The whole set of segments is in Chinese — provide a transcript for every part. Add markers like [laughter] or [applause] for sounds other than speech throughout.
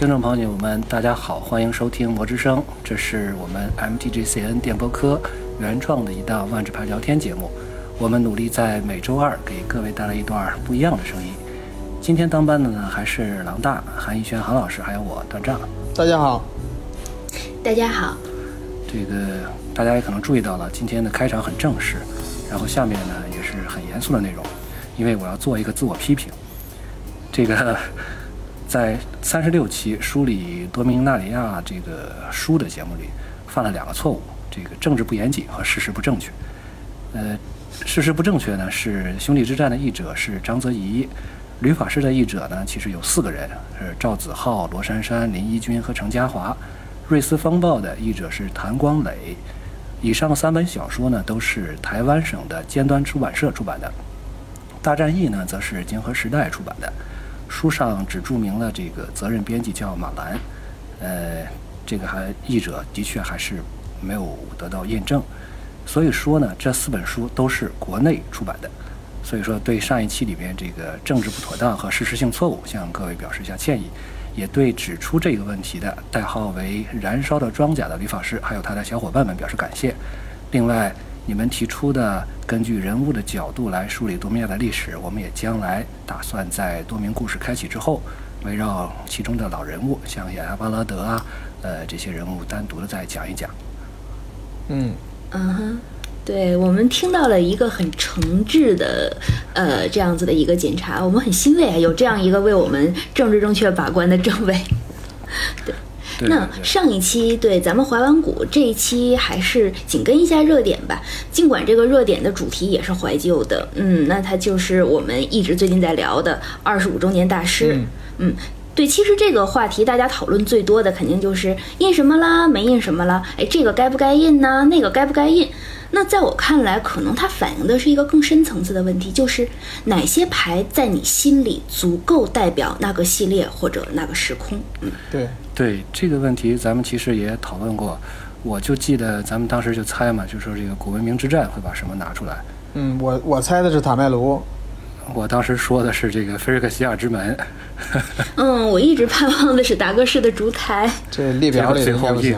听众朋友们，大家好，欢迎收听《魔之声》，这是我们 MTGCN 电波科原创的一档万智牌聊天节目。我们努力在每周二给各位带来一段不一样的声音。今天当班的呢，还是狼大、韩逸轩、韩老师，还有我段丈。大家好，大家好。这个大家也可能注意到了，今天的开场很正式，然后下面呢也是很严肃的内容，因为我要做一个自我批评。这个。在三十六期梳理多明纳里亚这个书的节目里，犯了两个错误：这个政治不严谨和事实不正确。呃，事实不正确呢是兄弟之战的译者是张泽怡，吕法师的译者呢其实有四个人，是赵子浩、罗珊珊、林一君和程家华。瑞斯风暴的译者是谭光磊。以上三本小说呢都是台湾省的尖端出版社出版的，大战役呢则是金河时代出版的。书上只注明了这个责任编辑叫马兰，呃，这个还译者的确还是没有得到验证，所以说呢，这四本书都是国内出版的，所以说对上一期里面这个政治不妥当和事实性错误，向各位表示一下歉意，也对指出这个问题的代号为“燃烧的装甲”的吕法师还有他的小伙伴们表示感谢，另外。你们提出的根据人物的角度来梳理多米亚的历史，我们也将来打算在多名故事开启之后，围绕其中的老人物，像雅亚巴拉德啊，呃，这些人物单独的再讲一讲。嗯嗯哼，对我们听到了一个很诚挚的呃这样子的一个检查，我们很欣慰啊，有这样一个为我们政治正确把关的政委。对。[laughs] 那上一期对咱们怀完古，这一期还是紧跟一下热点吧。尽管这个热点的主题也是怀旧的，嗯，那它就是我们一直最近在聊的二十五周年大师。嗯，对，其实这个话题大家讨论最多的肯定就是印什么啦，没印什么啦，哎，这个该不该印呢？那个该不该印？那在我看来，可能它反映的是一个更深层次的问题，就是哪些牌在你心里足够代表那个系列或者那个时空？嗯，对。对这个问题，咱们其实也讨论过。我就记得咱们当时就猜嘛，就说这个古文明之战会把什么拿出来。嗯，我我猜的是塔麦卢。我当时说的是这个菲瑞克西亚之门。嗯，我一直盼望的是达哥式的烛台。这列表里最后印。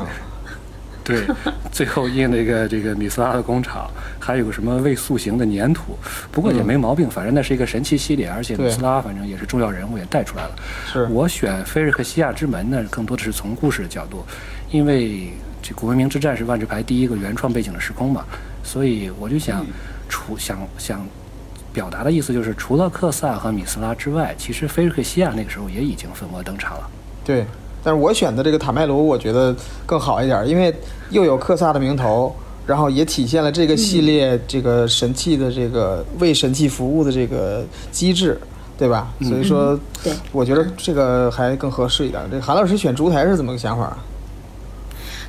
对，最后印了一个这个米斯拉的工厂，还有个什么未塑形的粘土，不过也没毛病，反正那是一个神奇系列，而且米斯拉反正也是重要人物，也带出来了。是我选菲瑞克西亚之门呢，更多的是从故事的角度，因为这古文明之战是万智牌第一个原创背景的时空嘛，所以我就想，除想想表达的意思就是，除了克萨和米斯拉之外，其实菲瑞克西亚那个时候也已经粉墨登场了。对。但是我选的这个塔麦卢，我觉得更好一点，因为又有克萨的名头，然后也体现了这个系列这个神器的这个为神器服务的这个机制，对吧？所以说，我觉得这个还更合适一点。这韩老师选烛台是怎么个想法？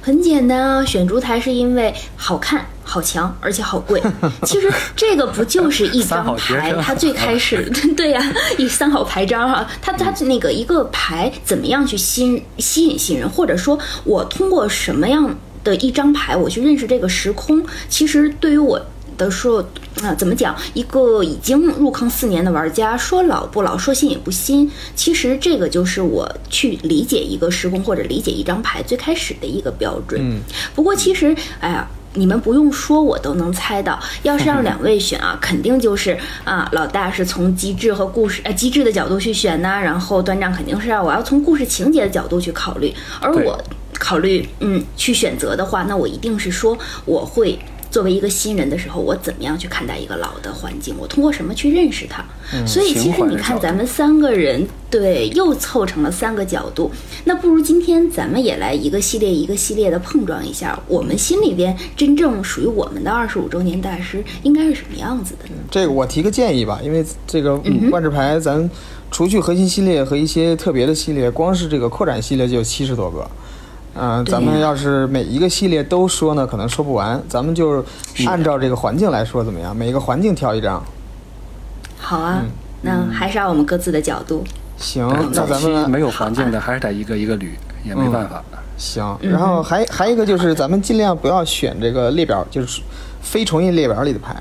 很简单啊，选烛台是因为好看、好强，而且好贵。[laughs] 其实这个不就是一张牌？它最开始 [laughs] 对呀，一三好牌张哈，它它那个一个牌怎么样去吸吸引新人，或者说我通过什么样的一张牌我去认识这个时空？其实对于我。的说啊，怎么讲？一个已经入坑四年的玩家，说老不老，说新也不新。其实这个就是我去理解一个时空或者理解一张牌最开始的一个标准。嗯。不过其实，哎呀，你们不用说，我都能猜到。要是让两位选啊，[laughs] 肯定就是啊，老大是从机制和故事呃机制的角度去选呐，然后端丈肯定是我要从故事情节的角度去考虑。而我考虑嗯去选择的话，那我一定是说我会。作为一个新人的时候，我怎么样去看待一个老的环境？我通过什么去认识它？所以其实你看，咱们三个人对又凑成了三个角度。那不如今天咱们也来一个系列一个系列的碰撞一下，我们心里边真正属于我们的二十五周年大师应该是什么样子的呢？这个我提个建议吧，因为这个万智牌咱除去核心系列和一些特别的系列，光是这个扩展系列就有七十多个。嗯，咱们要是每一个系列都说呢，可能说不完。咱们就按照这个环境来说，怎么样？每一个环境挑一张。好啊，那还是按我们各自的角度。行，那咱们没有环境的，还是得一个一个捋，也没办法。行，然后还还一个就是，咱们尽量不要选这个列表，就是非重印列表里的牌，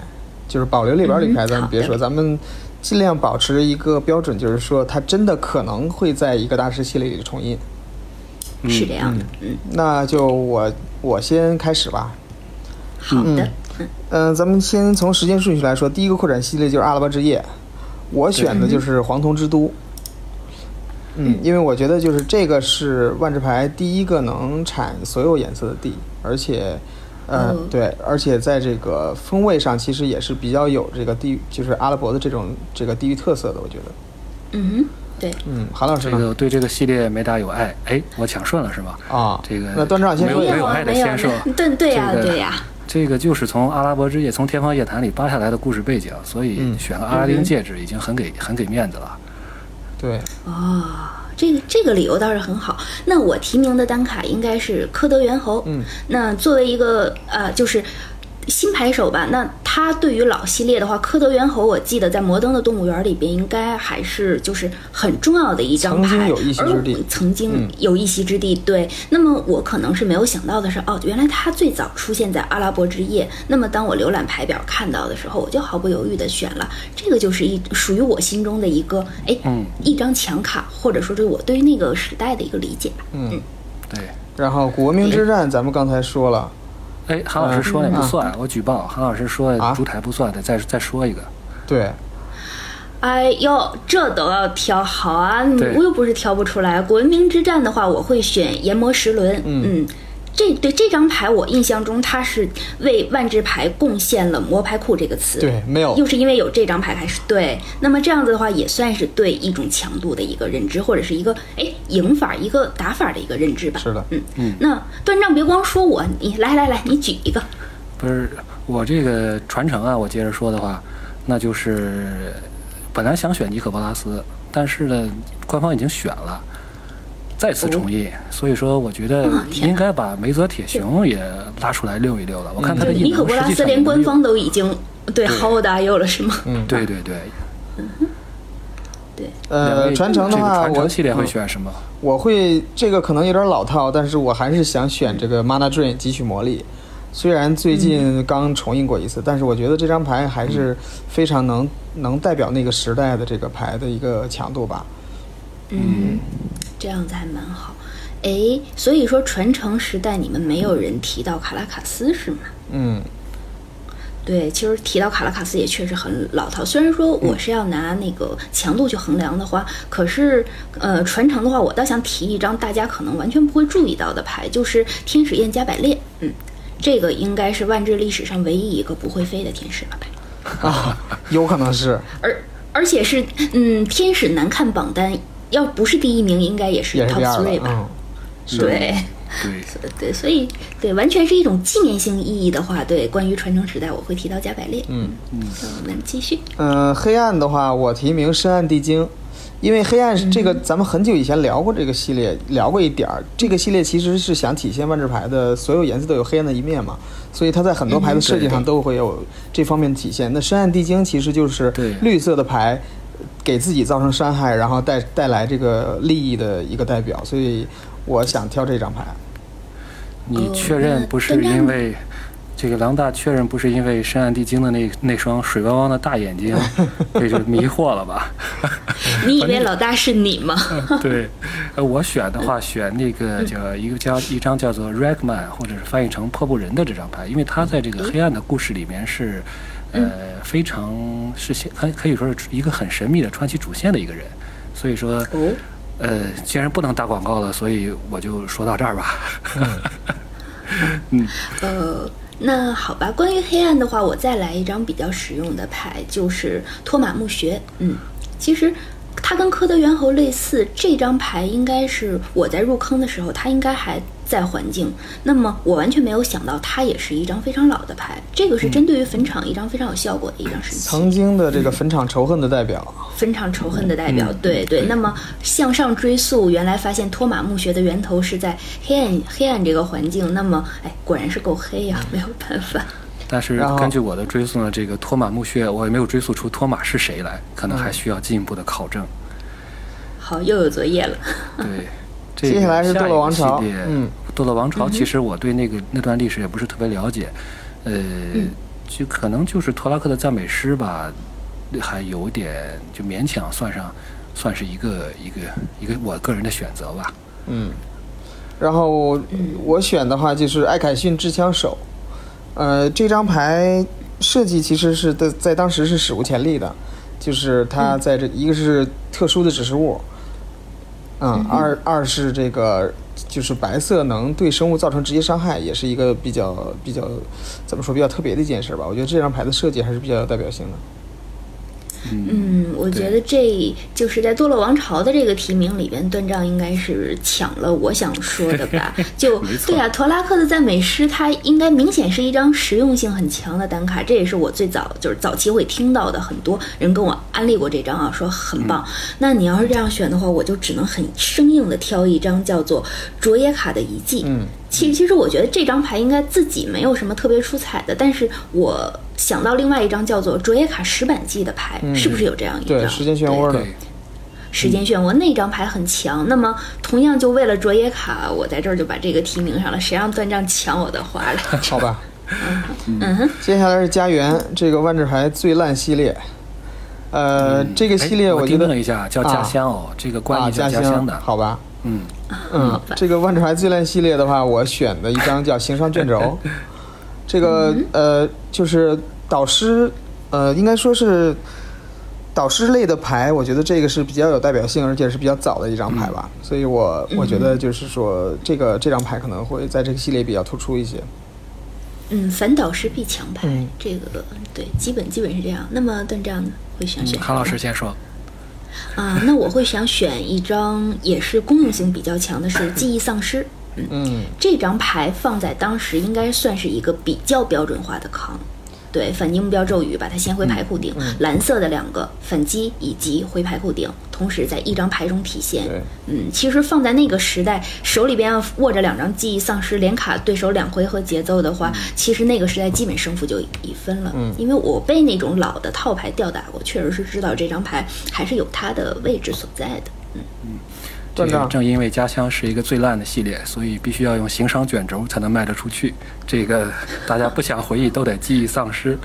就是保留列表里牌，咱们别说，咱们尽量保持一个标准，就是说它真的可能会在一个大师系列里重印。是这样的。嗯，那就我我先开始吧。好的。嗯嗯，咱们先从时间顺序来说，第一个扩展系列就是阿拉伯之夜，我选的就是黄铜之都。嗯，因为我觉得就是这个是万智牌第一个能产所有颜色的地，而且，呃，对，而且在这个风味上其实也是比较有这个地，就是阿拉伯的这种这个地域特色的，我觉得。嗯哼，对。嗯，韩老师这个对这个系列没大有爱，哎，我抢顺了是吧？啊，这个那段长没有没有爱的先生，对对呀对呀。这个就是从阿拉伯之夜从天方夜谭里扒下来的故事背景，所以选个阿拉丁戒指已经很给很给面子了。对，哦，这个这个理由倒是很好。那我提名的单卡应该是科德猿猴。嗯，那作为一个呃，就是。新牌手吧，那他对于老系列的话，科德猿猴，我记得在摩登的动物园里边，应该还是就是很重要的一张牌，曾经有一席之地。曾经有一席之地，对。那么我可能是没有想到的是，哦，原来他最早出现在阿拉伯之夜。那么当我浏览牌表看到的时候，我就毫不犹豫的选了这个，就是一属于我心中的一个，哎，一张强卡，或者说是我对于那个时代的一个理解吧。嗯，对。然后古文明之战，咱们刚才说了。哎，韩老师说那不算，我举报。韩老师说烛台不算，得再再说一个。对。哎呦，这都要挑好啊！我又不是挑不出来。古文明之战的话，我会选研磨石轮。嗯。这对这张牌，我印象中它是为万智牌贡献了“魔牌库”这个词。对，没有。又是因为有这张牌开始对，那么这样子的话，也算是对一种强度的一个认知，或者是一个哎赢法、一个打法的一个认知吧。是的，嗯嗯。那断账别光说我，你来来来，你举一个。不是我这个传承啊，我接着说的话，那就是本来想选尼可波拉斯，但是呢，官方已经选了。再次重印，所以说我觉得应该把梅泽铁雄也拉出来溜一溜了。我看他的印尼可波拉斯连官方都已经对好大有了是吗？嗯，对对对。嗯对。呃，传承的话，传承系列会选什么？我会这个可能有点老套，但是我还是想选这个 Mana Drain 汲取魔力。虽然最近刚重印过一次，但是我觉得这张牌还是非常能能代表那个时代的这个牌的一个强度吧。嗯。这样子还蛮好，哎，所以说传承时代你们没有人提到卡拉卡斯是吗？嗯，对，其实提到卡拉卡斯也确实很老套。虽然说我是要拿那个强度去衡量的话，可是呃，传承的话，我倒想提一张大家可能完全不会注意到的牌，就是天使燕加百列。嗯，这个应该是万智历史上唯一一个不会飞的天使了吧？[laughs] 啊，有可能是，而而且是嗯，天使难看榜单。要不是第一名，应该也是 top three 吧？对，对，对，[laughs] 所以对，完全是一种纪念性意义的话，对，关于传承时代，我会提到加百列。嗯嗯，我们继续。嗯，黑暗的话，我提名深暗地精，因为黑暗是这个，咱们很久以前聊过这个系列，聊过一点儿。这个系列其实是想体现万智牌的所有颜色都有黑暗的一面嘛，所以它在很多牌的设计上都会有这方面的体现。那深暗地精其实就是绿色的牌。给自己造成伤害，然后带带来这个利益的一个代表，所以我想挑这张牌。你确认不是因为这个狼大确认不是因为深暗地精的那那双水汪汪的大眼睛 [laughs] 这就迷惑了吧？你以为老大是你吗？[laughs] 对，我选的话选那个叫一个叫一张叫做 Ragman，或者是翻译成破布人的这张牌，因为他在这个黑暗的故事里面是。呃，非常是可可以说是一个很神秘的传奇主线的一个人，所以说，呃，既然不能打广告了，所以我就说到这儿吧。嗯，[laughs] [laughs] 呃，那好吧，关于黑暗的话，我再来一张比较实用的牌，就是托马墓穴。嗯，其实它跟科德猿猴类似，这张牌应该是我在入坑的时候，它应该还。在环境，那么我完全没有想到，它也是一张非常老的牌。这个是针对于坟场一张非常有效果的一张神器。曾经的这个坟场仇恨的代表，坟场仇恨的代表，对对。那么向上追溯，原来发现托马墓穴的源头是在黑暗黑暗这个环境。那么，哎，果然是够黑呀，没有办法。但是根据我的追溯呢，这个托马墓穴我也没有追溯出托马是谁来，可能还需要进一步的考证。好，又有作业了。[laughs] 对。接下来是堕落王朝。嗯，堕落王朝其实我对那个那段历史也不是特别了解，呃，就可能就是托拉克的赞美诗吧，还有点就勉强算上，算是一个一个一个我个人的选择吧。嗯，然后我选的话就是艾凯逊制枪手，呃，这张牌设计其实是在在当时是史无前例的，就是它在这一个是特殊的指示物，嗯，二二是这个就是白色能对生物造成直接伤害，也是一个比较比较怎么说比较特别的一件事吧。我觉得这张牌的设计还是比较有代表性的。嗯，我觉得这就是在《堕落王朝》的这个提名里边，断章应该是抢了我想说的吧？[laughs] 就对啊，托拉克的赞美诗，它应该明显是一张实用性很强的单卡，这也是我最早就是早期会听到的，很多人跟我安利过这张啊，说很棒。那你要是这样选的话，我就只能很生硬的挑一张叫做卓耶卡的遗迹。嗯，其实其实我觉得这张牌应该自己没有什么特别出彩的，但是我。想到另外一张叫做卓耶卡石板记的牌，是不是有这样一张？对，时间漩涡的。时间漩涡那张牌很强。那么，同样就为了卓耶卡，我在这儿就把这个提名上了。谁让断章抢我的花了？好吧。[laughs] 嗯哼。接下来是家园这个万智牌最烂系列。呃，这个系列我觉得了一下叫家乡哦，这个关于家乡的。好吧。嗯嗯，这个万智牌最烂系列的话，我选的一张叫行商卷轴。[laughs] 这个呃，就是导师，呃，应该说是导师类的牌，我觉得这个是比较有代表性，而且是比较早的一张牌吧。所以我我觉得就是说，这个这张牌可能会在这个系列比较突出一些。嗯，反导师必强牌，这个对，基本基本是这样。那么段章呢，会想选？康老师先说。啊，那我会想选一张也是功用性比较强的，是 [laughs] 记忆丧失。嗯，这张牌放在当时应该算是一个比较标准化的康，对，反击目标咒语，把它先回牌库顶，蓝色的两个反击以及回牌库顶，同时在一张牌中体现。嗯，其实放在那个时代，手里边握着两张记忆丧失，连卡对手两回合节奏的话，其实那个时代基本胜负就已分了。嗯，因为我被那种老的套牌吊打过，确实是知道这张牌还是有它的位置所在的。嗯嗯。这个正因为家乡是一个最烂的系列，所以必须要用行商卷轴才能卖得出去。这个大家不想回忆都得记忆丧失。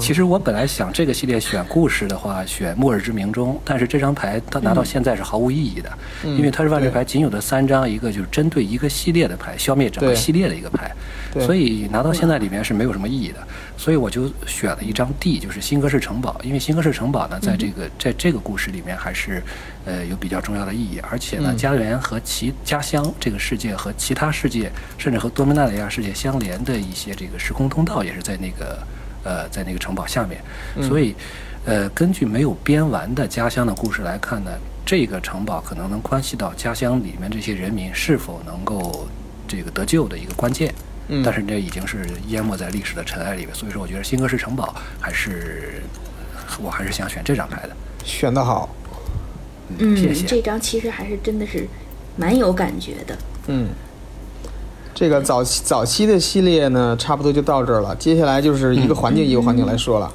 其实我本来想这个系列选故事的话，选末日之鸣钟，但是这张牌它拿到现在是毫无意义的，因为它是万智牌仅有的三张，一个就是针对一个系列的牌，消灭整个系列的一个牌，所以拿到现在里面是没有什么意义的。所以我就选了一张地就是新格式城堡，因为新格式城堡呢，在这个在这个故事里面还是呃有比较重要的意义，而且呢，家园和其家乡这个世界和其他世界，甚至和多米纳里亚世界相连的一些这个时空通道，也是在那个呃在那个城堡下面。所以，呃，根据没有编完的家乡的故事来看呢，这个城堡可能能关系到家乡里面这些人民是否能够这个得救的一个关键。但是这已经是淹没在历史的尘埃里面，所以说我觉得新格式城堡还是，我还是想选这张牌的。选得好，嗯，谢谢。这张其实还是真的是蛮有感觉的。嗯，这个早期早期的系列呢，差不多就到这儿了。接下来就是一个环境一个环境来说了。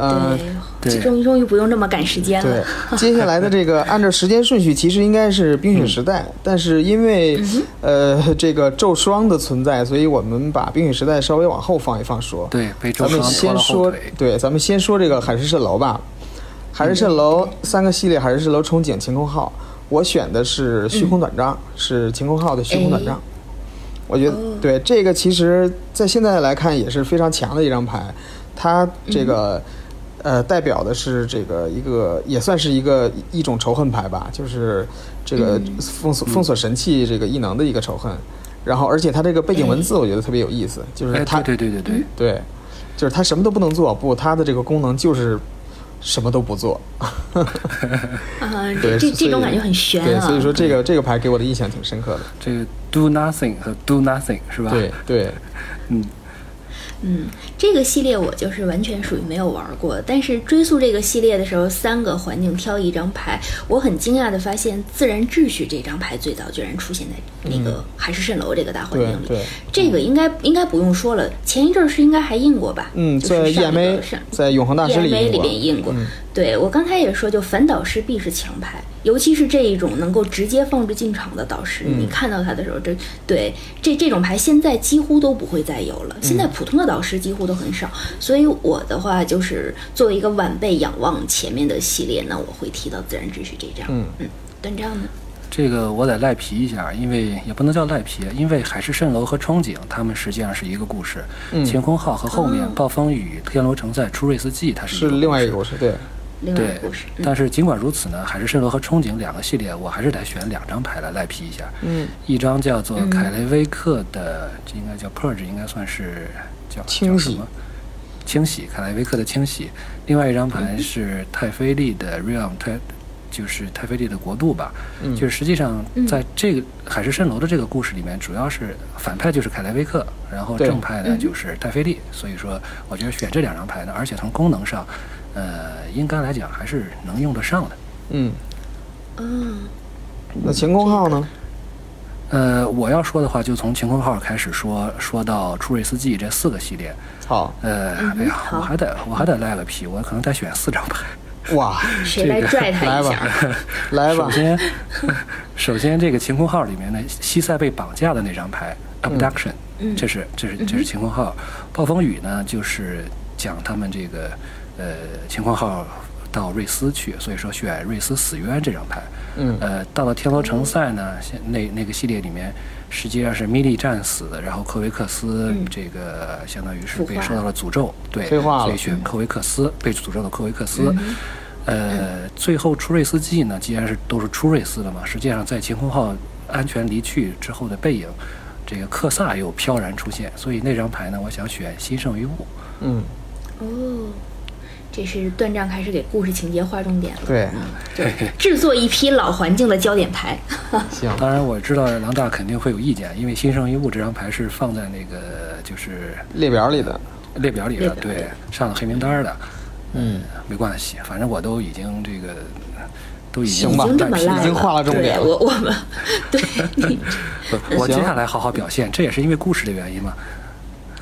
呃，对，终于终于不用那么赶时间了。对，[laughs] 接下来的这个按照时间顺序，其实应该是冰雪时代，但是因为呃这个咒霜的存在，所以我们把冰雪时代稍微往后放一放说。对，被咱们先说，对，咱们先说这个海市蜃楼吧。海市蜃楼三个系列，海市蜃楼憧憬晴空号，我选的是虚空短杖，是晴空号的虚空短杖。我觉得对这个，其实在现在来看也是非常强的一张牌，它这个。呃，代表的是这个一个也算是一个一种仇恨牌吧，就是这个封锁封锁神器这个异能的一个仇恨。然后，而且它这个背景文字我觉得特别有意思，就是它对对对对对，就是它什么都不能做，不，它的这个功能就是什么都不做。[laughs] 啊，这这这种感觉很悬啊。对，所以说这个这个牌给我的印象挺深刻的。这个 do nothing 和 do nothing 是吧？对对，嗯。嗯，这个系列我就是完全属于没有玩过。但是追溯这个系列的时候，三个环境挑一张牌，我很惊讶的发现，自然秩序这张牌最早居然出现在那个海市蜃楼这个大环境里。对，这个应该应该不用说了，前一阵儿是应该还印过吧？嗯，在 EMA 在永恒大师里边印过。对我刚才也说，就反导师必是强牌。尤其是这一种能够直接放置进场的导师，你看到他的时候，这对这这种牌现在几乎都不会再有了。现在普通的导师几乎都很少，所以我的话就是作为一个晚辈仰望前面的系列，那我会提到自然秩序这张。嗯嗯，端章呢？这个我得赖皮一下，因为也不能叫赖皮，因为海市蜃楼和憧憬，他们实际上是一个故事。嗯晴空号和后面哦暴风雨、天罗城寨、出瑞斯记，它是是另外一个故事，对，对另外一个故事。，嗯但是尽管如此呢，海市蜃楼和憧憬两个系列，我还是得选两张牌来赖皮一下。嗯，一张叫做嗯凯雷威克的，这应该叫 Purge，应该算是叫清洗叫什么清洗，凯莱威克的清洗。另外一张牌是泰菲利的 Realm，泰就是泰菲利的国度吧。嗯就是实际上嗯在这个海市蜃楼的这个故事里面，主要是反派就是凯莱威克，然后正派呢嗯就是泰菲利。所以说，我觉得选这两张牌呢，而且从功能上，呃，应该来讲还是能用得上的。嗯，嗯，那晴空号呢？呃，我要说的话，就从晴空号开始说，说到初瑞斯记这四个系列。好，呃，嗯哎呀，我还得我还得赖个皮，我可能得选四张牌。哇，[laughs] 谁来拽他来吧一下？，来吧首，先，首先这个晴空号里面的西塞被绑架的那张牌 abduction，、嗯这是这是这是晴空号。暴风雨呢，就是讲他们这个呃晴空号到瑞斯去，所以说选瑞斯死冤这张牌。嗯呃，到了天罗城赛呢，现那那个系列里面，实际上是米利战死，然后科维克斯嗯这个相当于是被受到了诅咒，对，所以选科维克斯，被诅咒的科维克斯。嗯呃，最后出瑞斯记呢，既然是都是出瑞斯的嘛，实际上在晴空号安全离去之后的背影，这个克萨又飘然出现，所以那张牌呢，我想选新胜于物。嗯，哦，这是断章开始给故事情节划重点了。对，[laughs] 制作一批老环境的焦点牌。[laughs] 行，当然，我知道狼大肯定会有意见，因为新生于物这张牌是放在那个就是列表里的，列表里的，对，上了黑名单的。嗯，没关系，反正我都已经这个都已经已经这么已经画了重点了。我我们 [laughs] 对我接下来好好表现，这也是因为故事的原因嘛。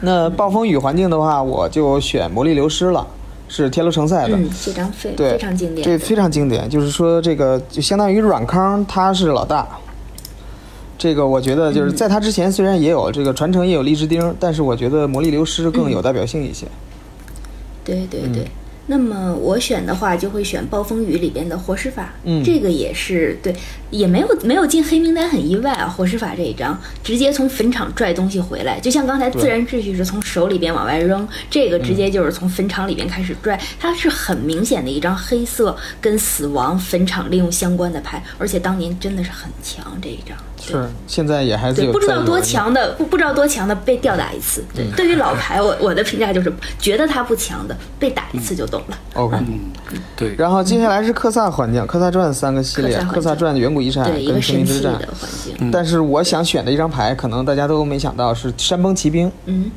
那暴风雨环境的话，我就选魔力流失了，是天路城赛的。嗯，这张非对，非常经典。这非常经典，就是说这个就相当于阮康他是老大。这个我觉得就是在他之前，虽然也有这个传承，也有荔枝钉，但是我觉得魔力流失更有代表性一些。对对嗯对。那么我选的话，就会选暴风雨里边的活尸法，嗯这个也是对，也没有没有进黑名单，很意外啊。活尸法这一张直接从坟场拽东西回来，就像刚才自然秩序是从手里边往外扔，这个直接就是从坟场里边开始拽，它是很明显的一张黑色跟死亡坟场利用相关的牌，而且当年真的是很强这一张。对是，现在也还是对，有不知道多强的，不不知道多强的被吊打一次。对，对于老牌，我我的评价就是觉得他不强的，被打一次就懂了。OK。嗯，对。然后接下来是科萨环境，科萨传三个系列，科萨传远古遗产对，一跟个神奇的。环境。但是我想选的一张牌，可能大家都没想到是山崩骑兵，嗯，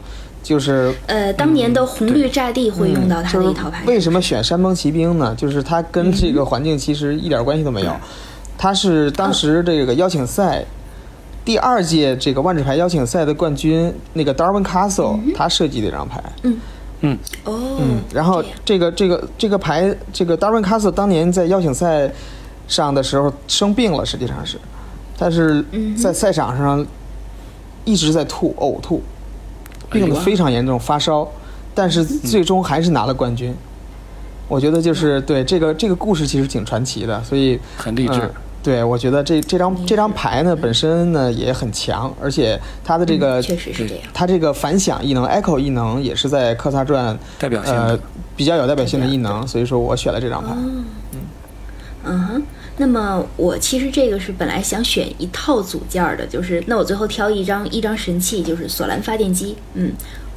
就是呃，当年的红绿炸地会用到它就是的一套牌。为什么选山崩骑兵呢？就是它跟这个环境其实一点关系都没有，它是当时这个邀请赛。第二届这个万智牌邀请赛的冠军，那个 Darwin Castle，、他设计的一张牌。嗯。嗯。哦，嗯，然后这个这个这个牌，这个 Darwin Castle 当年在邀请赛上的时候生病了，实际上是，但是嗯在赛场上一直在吐呕吐，病得非常严重，发烧，但是最终还是拿了冠军。我觉得就是对这个这个故事其实挺传奇的，所以很励志。嗯对，我觉得这这张这张牌呢本身呢也很强，而且它的这个、嗯确实是这样。它这个反响异能 Echo 异能也是在科萨传代表性呃比较有代表性的异能，所以说我选了这张牌。嗯哼，那么我其实这个是本来想选一套组件儿的，就是那我最后挑一张一张神器，就是索兰发电机。嗯，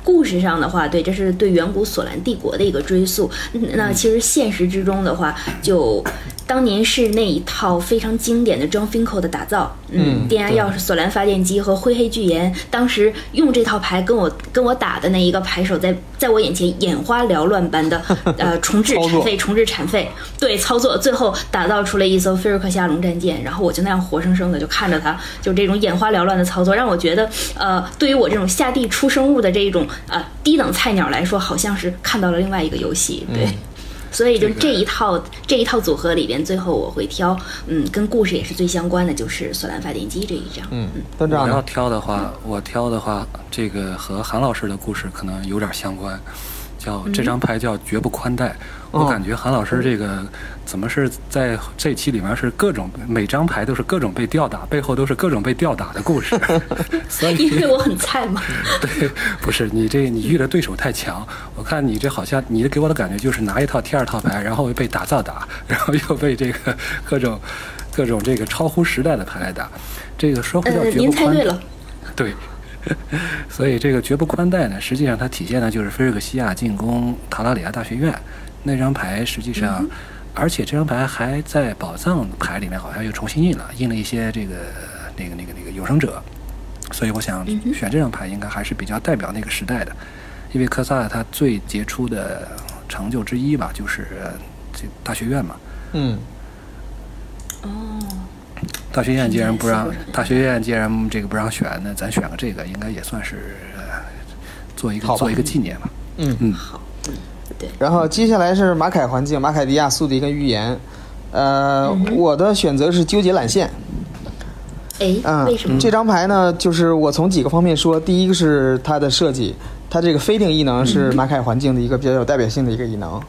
故事上的话，对，这是对远古索兰帝国的一个追溯。嗯那其实现实之中的话，就当年是那一套非常经典的 John Finkel 的打造。嗯电压钥匙、索兰发电机和灰黑巨岩，当时用这套牌跟我跟我打的那一个牌手在，在我眼前眼花缭乱般的 [laughs] 呃重置产费、重置产废，对操作，最后打造出了一艘菲尔克夏龙战舰，然后我就那样活生生的就看着它，就这种眼花缭乱的操作，让我觉得呃，对于我这种下地出生物的这一种呃低等菜鸟来说，好像是看到了另外一个游戏，对。所以就这一套、这一套组合里边，最后我会挑，嗯，跟故事也是最相关的，就是索兰发电机这一张。嗯，段我要长呢？挑的话，我挑的话，这个和韩老师的故事可能有点相关。叫这张牌叫绝不宽待。我感觉韩老师这个怎么是在这期里面是各种每张牌都是各种被吊打，背后都是各种被吊打的故事。[laughs] 所以因为我很菜嘛。[laughs] 对，不是你这你遇的对手太强，我看你这好像你给我的感觉就是拿一套贴二套牌，然后被打造打，然后又被这个各种各种这个超乎时代的牌来打。这个说回到绝不宽待，[laughs] 对。所以这个绝不宽待呢，实际上它体现的就是菲瑞克西亚进攻塔拉里亚大学院那张牌。实际上，而且这张牌还在宝藏牌里面好像又重新印了，印了一些这个那个那个那个有生者。所以我想选这张牌应该还是比较代表那个时代的，因为科萨他最杰出的成就之一吧，就是这大学院嘛。嗯。哦。大学院既然不让大学院既然这个不让选，那咱选个这个，应该也算是做一个做一个纪念吧。嗯嗯好，对。然后接下来是马凯环境，马凯迪亚宿敌跟预言。呃，我的选择是纠结缆线。哎，为什么？这张牌呢，就是我从几个方面说，第一个是它的设计，它这个飞定异能是马凯环境的一个比较有代表性的一个异能。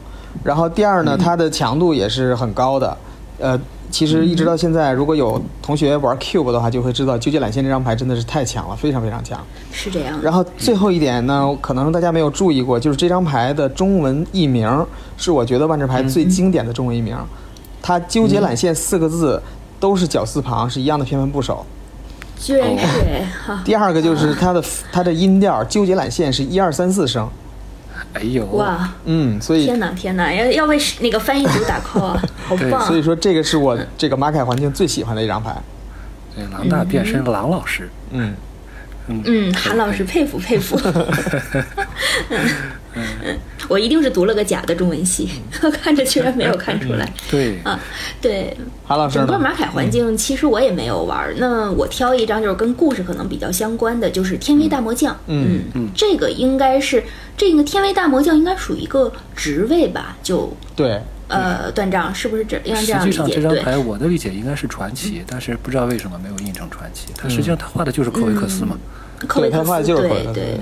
然后第二呢，它的强度也是很高的，呃。其实一直到现在，如果有同学玩 Cube 的话，就会知道纠结缆线这张牌真的是太强了，非常非常强。是这样。然后最后一点呢，可能大家没有注意过，就是这张牌的中文译名是我觉得万智牌最经典的中文译名。它纠结缆线四个字都是绞丝旁，是一样的偏旁部首。居然是。第二个就是它的它的音调，纠结缆线是一二三四声。哎呦。哇，嗯，所以。天哪天哪，要要为那个翻译组打 call 啊，[laughs] 好棒！所以说这个是我这个马凯环境最喜欢的一张牌。对，狼大变身狼老师，嗯。嗯。嗯，韩老师佩服佩服。[laughs] [laughs] 嗯，我一定是读了个假的中文系，[laughs] 看着居然没有看出来。对啊，对，韩老师，整个马凯环境其实我也没有玩。那我挑一张就是跟故事可能比较相关的，就是天威大魔将。嗯嗯，这个应该是这个天威大魔将应该属于一个职位吧？就对，呃，断章是不是这样这样理解？实际上这张牌我的理解应该是传奇，但是不知道为什么没有印成传奇。它实际上他画的就是科维克斯嘛，科维克斯对对。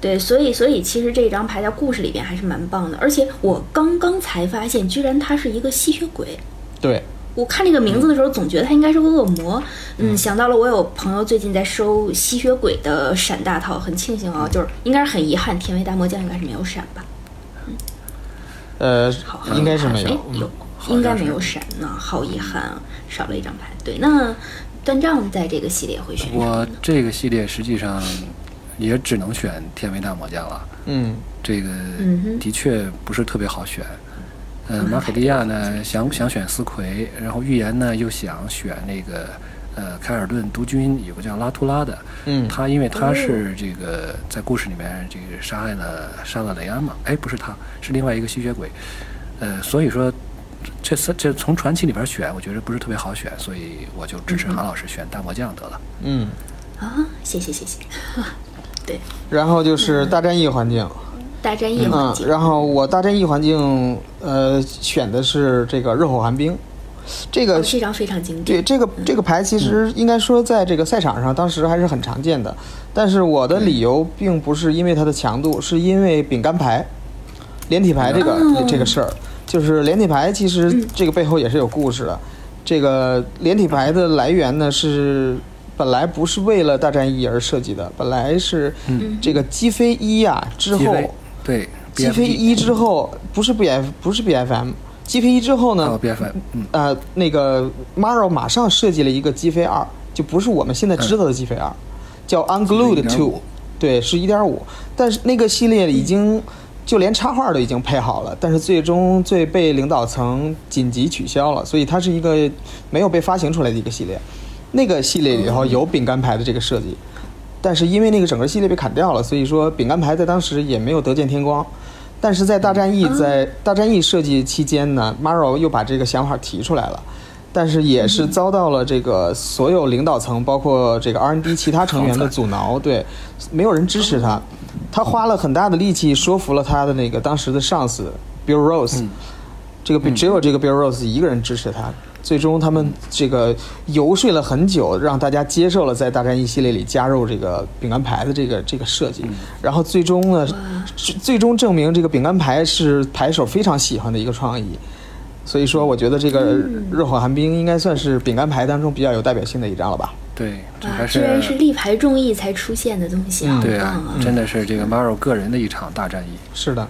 对，所以所以其实这张牌在故事里边还是蛮棒的，而且我刚刚才发现，居然他是一个吸血鬼。对，我看这个名字的时候，总觉得他应该是个恶魔。嗯，想到了我有朋友最近在收吸血鬼的闪大套，很庆幸啊，就是应该是很遗憾，天威大魔将应该是没有闪吧？嗯，呃，应该是没有，有应该没有闪呢，好遗憾啊，少了一张牌。对，那断杖在这个系列会选我这个系列实际上。也只能选天威大魔将了。嗯，这个的确不是特别好选。嗯，马可利亚呢想想选斯奎，然后预言呢又想选那个呃凯尔顿督军，有个叫拉图拉的。嗯，他因为他是这个在故事里面这个杀害了杀了雷安嘛？哎，不是他，是另外一个吸血鬼。呃，所以说这三这从传奇里边选，我觉得不是特别好选，所以我就支持韩老师选大魔将得了。嗯，啊，谢谢谢谢。对，然后就是大战役环境，大战役环境。然后我大战役环境，呃，选的是这个热火寒冰，这个非常非常经典。对，这个这个牌其实应该说在这个赛场上当时还是很常见的，但是我的理由并不是因为它的强度，是因为饼干牌，连体牌这个这个事儿，就是连体牌其实这个背后也是有故事的。这个连体牌的来源呢是。本来不是为了大战一而设计的，本来是这个击飞一呀之后，对，击飞一之后不是 B F 不是 B F M，击飞一之后呢，B F M，呃，那个 Maro 马上设计了一个击飞二，就不是我们现在知道的击飞二，叫 Unglued Two，对，是一点五，但是那个系列已经就连插画都已经配好了，但是最终最被领导层紧急取消了，所以它是一个没有被发行出来的一个系列。那个系列里头有饼干牌的这个设计，但是因为那个整个系列被砍掉了，所以说饼干牌在当时也没有得见天光。但是在大战役在大战役设计期间呢，Maro 又把这个想法提出来了，但是也是遭到了这个所有领导层，包括这个 R&D [laughs] 其他成员的阻挠，对，没有人支持他。他花了很大的力气说服了他的那个当时的上司 Bill Rose，这个只有这个 Bill Rose 一个人支持他。最终他们这个游说了很久，让大家接受了在大战役系列里加入这个饼干牌的这个这个设计，然后最终呢，最最终证明这个饼干牌是牌手非常喜欢的一个创意。所以说，我觉得这个热火寒冰应该算是饼干牌当中比较有代表性的一张了吧。对，这还是居然是力排众议才出现的东西，啊棒啊！，真的是这个 Maro 个人的一场大战役。是的，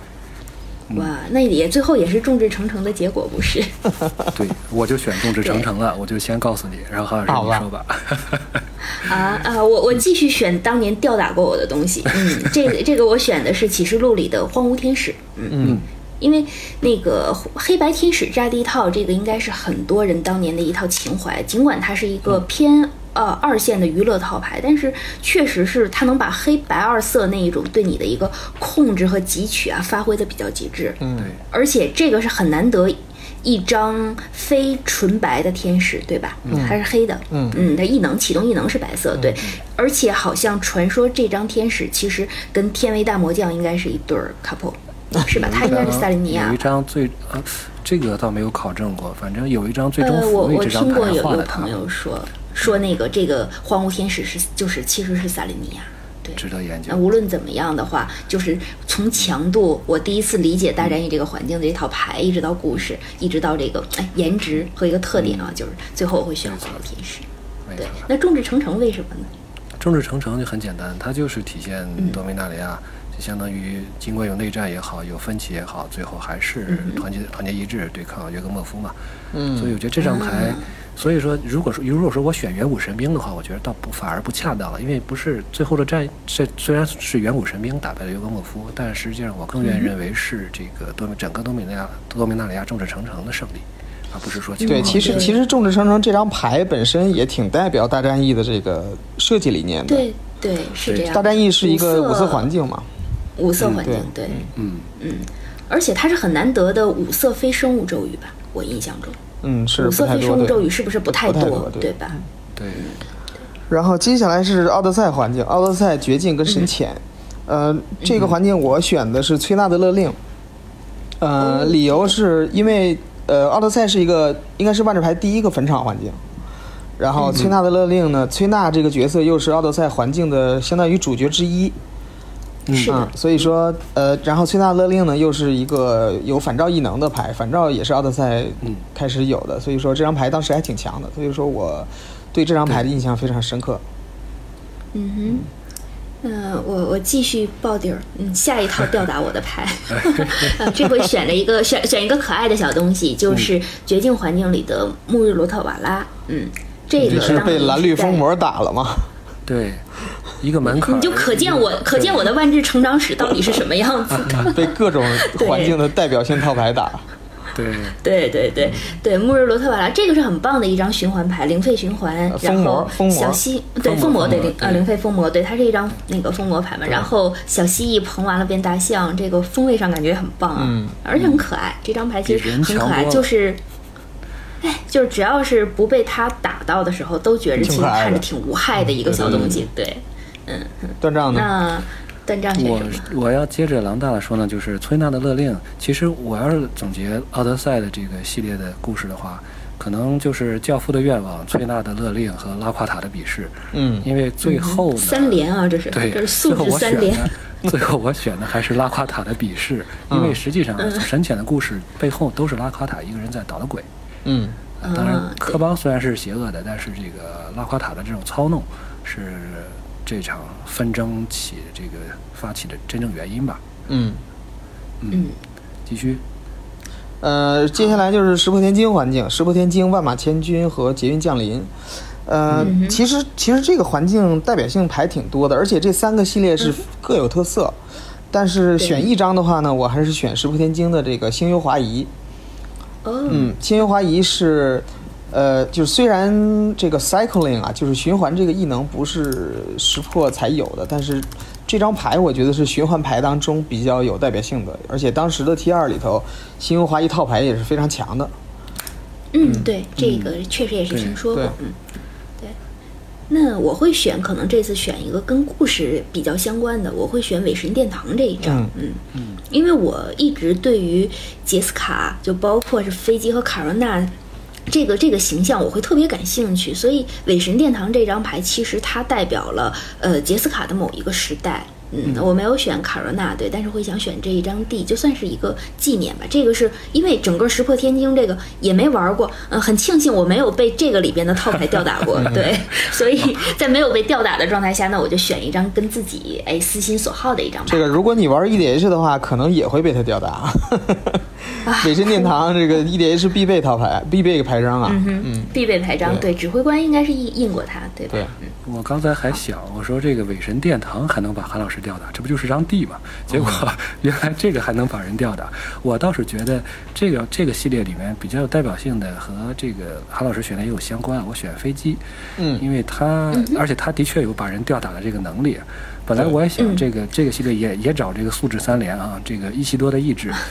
哇，那也最后也是众志成城的结果，不是？[laughs] 对，我就选众志成城了，我就先告诉你，然后郝老师你说吧。啊啊！我我继续选当年吊打过我的东西。[laughs] 嗯，这个这个我选的是启示录里的荒芜天使。嗯嗯，因为那个黑白天使炸地套，这个应该是很多人当年的一套情怀。尽管它是一个偏呃二线的娱乐套牌，但是确实是它能把黑白二色那一种对你的一个控制和汲取啊发挥的比较极致。嗯对，而且这个是很难得一张非纯白的天使，对吧？嗯，它是黑的。嗯嗯，它异能启动异能是白色，对。而且好像传说这张天使其实跟天威大魔将应该是一对儿 couple，[laughs] 是吧？他应该是萨琳尼亚有一。张最呃，这个倒没有考证过，反正有一张最终呃，我我福利这张听过有牌画的他有朋，友说说那个这个荒芜天使是就是其实是萨琳尼亚。对，值得研究那。无论怎么样的话，就是从强度，我第一次理解大战役这个环境的这套牌，一直到故事，一直到这个哎颜值和一个特点啊，就是最后我会选荒芜天使。对，，那众志成城为什么呢？众志成城就很简单，它就是体现嗯多米纳里亚，就相当于尽管有内战也好，有分歧也好，最后还是团结团结一致对抗约格莫夫嘛。嗯所以我觉得这张牌啊，所以说如果说如果说我选远古神兵的话，我觉得倒不反而不恰当了，因为不是最后的战，这虽然是远古神兵打败了尤格莫夫，但实际上我更愿意认为是这个多米整个多米纳亚多米纳里亚众志成城的胜利，而不是说对，其实其实众志成城这张牌本身也挺代表大战役的这个设计理念的。对对，是这样。大战役是一个五色环境，嘛，五色环境嗯对，嗯，而且它是很难得的五色非生物咒语吧？我印象中，嗯，是五色不太多非生物咒语。是不是不太多对对吧？对，然后接下来是奥德赛环境，奥德赛绝境跟深浅。呃，这个环境我选的是崔纳的勒令。呃，理由是因为呃，奥德赛是一个应该是万智牌第一个坟场环境。然后崔纳的勒令呢，崔纳这个角色又是奥德赛环境的相当于主角之一。是所以说，呃，然后崔纳勒令呢，又是一个有反照异能的牌，反照也是奥德赛嗯开始有的，所以说这张牌当时还挺强的，所以说我对这张牌的印象非常深刻。嗯哼。嗯、我我继续爆底儿，嗯，下一套吊打我的牌，[laughs] 呃，这回选了一个选选一个可爱的小东西，就是绝境环境里的穆日罗特瓦拉，嗯，这个是被蓝绿在封魔打了吗？对，一个门槛，你就可见我可见我的万智成长史到底是什么样子的。被各种 [laughs] 环境的代表性套牌打。对，对对对 [laughs] 对，穆日罗特瓦拉这个是很棒的一张循环牌，零费循环，呃然后小蜥对封封魔对零啊零费封魔对，它是一张那个封魔牌嘛，然后小蜥蜴膨完了变大象，这个风味上感觉很棒啊，嗯而且很可爱，这张牌其实很可爱，就是。哎，就是只要是不被它打到的时候，都觉着其实看着挺无害的一个小东西。对，断账呢？那断章选我什么？我要接着狼大的说呢，就是崔娜的勒令。其实我要是总结奥德赛的这个系列的故事的话，可能就是教父的愿望、崔娜的勒令和拉夸塔的比试。嗯，因为最后呢，三连啊，这是对，这是素最后质三连。我选的，最后我选的还是拉夸塔的比试，因为实际上神潜的故事背后都是拉夸塔一个人在捣的鬼。嗯，呃当然科邦虽然是邪恶的，但是这个拉夸塔的这种操弄是这场纷争起这个发起的真正原因吧。嗯，嗯，继续，呃，接下来就是石破天惊环境，石破天惊、万马千军和捷运降临。呃，嗯其实其实这个环境代表性牌挺多的，而且这三个系列是各有特色。但是选一张的话呢，我还是选石破天惊的这个星游华夷。哦，嗯，星游华夷是，呃，就是虽然这个 cycling 啊，就是循环这个异能不是识破才有的，但是这张牌我觉得是循环牌当中比较有代表性的，而且当时的 T 二里头，新文华一套牌也是非常强的。嗯，对，这个确实也是听说过对，嗯，对。那我会选，可能这次选一个跟故事比较相关的，我会选伪神殿堂这一张，嗯嗯，因为我一直对于杰斯卡，就包括是飞机和卡罗娜。这个这个形象我会特别感兴趣，所以韦神殿堂这张牌其实它代表了呃杰斯卡的某一个时代。嗯，我没有选卡罗娜，对，但是会想选这一张地，就算是一个纪念吧。这个是因为整个石破天惊这个也没玩过，嗯，很庆幸我没有被这个里边的套牌吊打过，[laughs] 对，所以在没有被吊打的状态下，那我就选一张跟自己哎私心所好的一张牌。这个如果你玩 EDH 的话，可能也会被他吊打。[laughs] 伪神殿堂这个 [laughs] EDH 必备套牌，必备牌张啊，嗯，必备牌张，对，指挥官应该是印印过他，对吧？对，我刚才还想，我说这个伪神殿堂还能把韩老师吊打，这不就是张地吗？结果 [laughs] 原来这个还能把人吊打。我倒是觉得这个这个系列里面比较有代表性的和这个韩老师选的也有相关，我选飞机，嗯，因为他而且他的确有把人吊打的这个能力。本来我也想这个这个系列也也找这个素质三连啊，这个伊西多的意志。[laughs]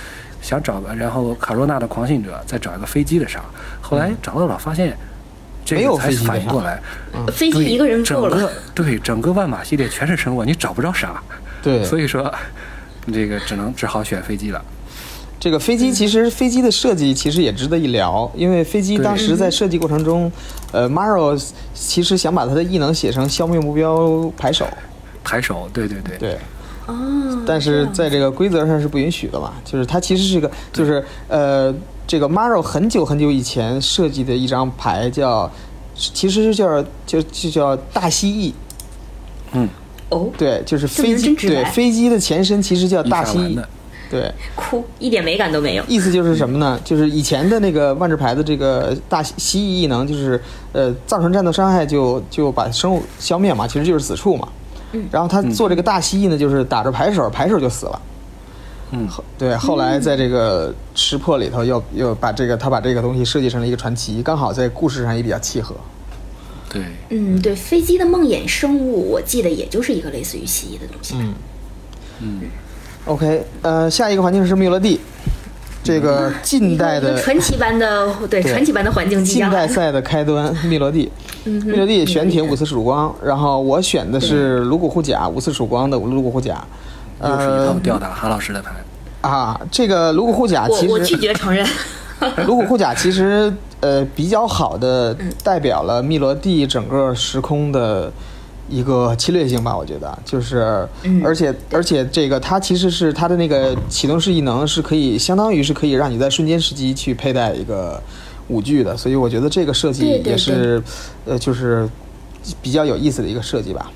想找个，然后卡若纳的狂信者，再找一个飞机的杀。后来找到了，发现这个才反应过来，飞机一个人够了。对，整个万马系列全是生物，你找不着啥。对，所以说这个只能只好选飞机了。这个飞机其实飞机的设计其实也值得一聊，因为飞机当时在设计过程中，呃，Maro 其实想把他的异能写成消灭目标排手。排手，对对对对。哦，但是在这个规则上是不允许的嘛？就是它其实是一个，就是呃，这个 Maro 很久很久以前设计的一张牌叫，其实是叫就就叫大蜥蜴。嗯，哦，对，就是飞机，对，飞机的前身其实叫大蜥蜴。对，哭，一点美感都没有。意思就是什么呢？就是以前的那个万智牌的这个大蜥蜴异能，就是呃，造成战斗伤害就就把生物消灭嘛，其实就是死处嘛。然后他做这个大蜥蜴呢，就是打着牌手，牌手就死了。嗯，对。后来在这个识破里头，又又把这个他把这个东西设计成了一个传奇，刚好在故事上也比较契合。对，嗯，对。飞机的梦魇生物，我记得也就是一个类似于蜥蜴的东西。嗯嗯。OK，呃，下一个环境是密罗蒂，这个近代的传奇般的对传奇般的环境。近代赛的开端，密罗蒂。密罗蒂玄铁五次曙光，然后我选的是颅骨护甲五次曙光的颅骨护甲，又是一套吊打韩老师的牌啊！这个颅骨护甲其实我拒绝承认，颅骨护甲其实呃比较好的代表了密罗蒂整个时空的一个侵略性吧，我觉得就是，而且而且这个它其实是它的那个启动式异能是可以相当于是可以让你在瞬间时机去佩戴一个。武具的，所以我觉得这个设计也是，呃，就是比较有意思的一个设计吧。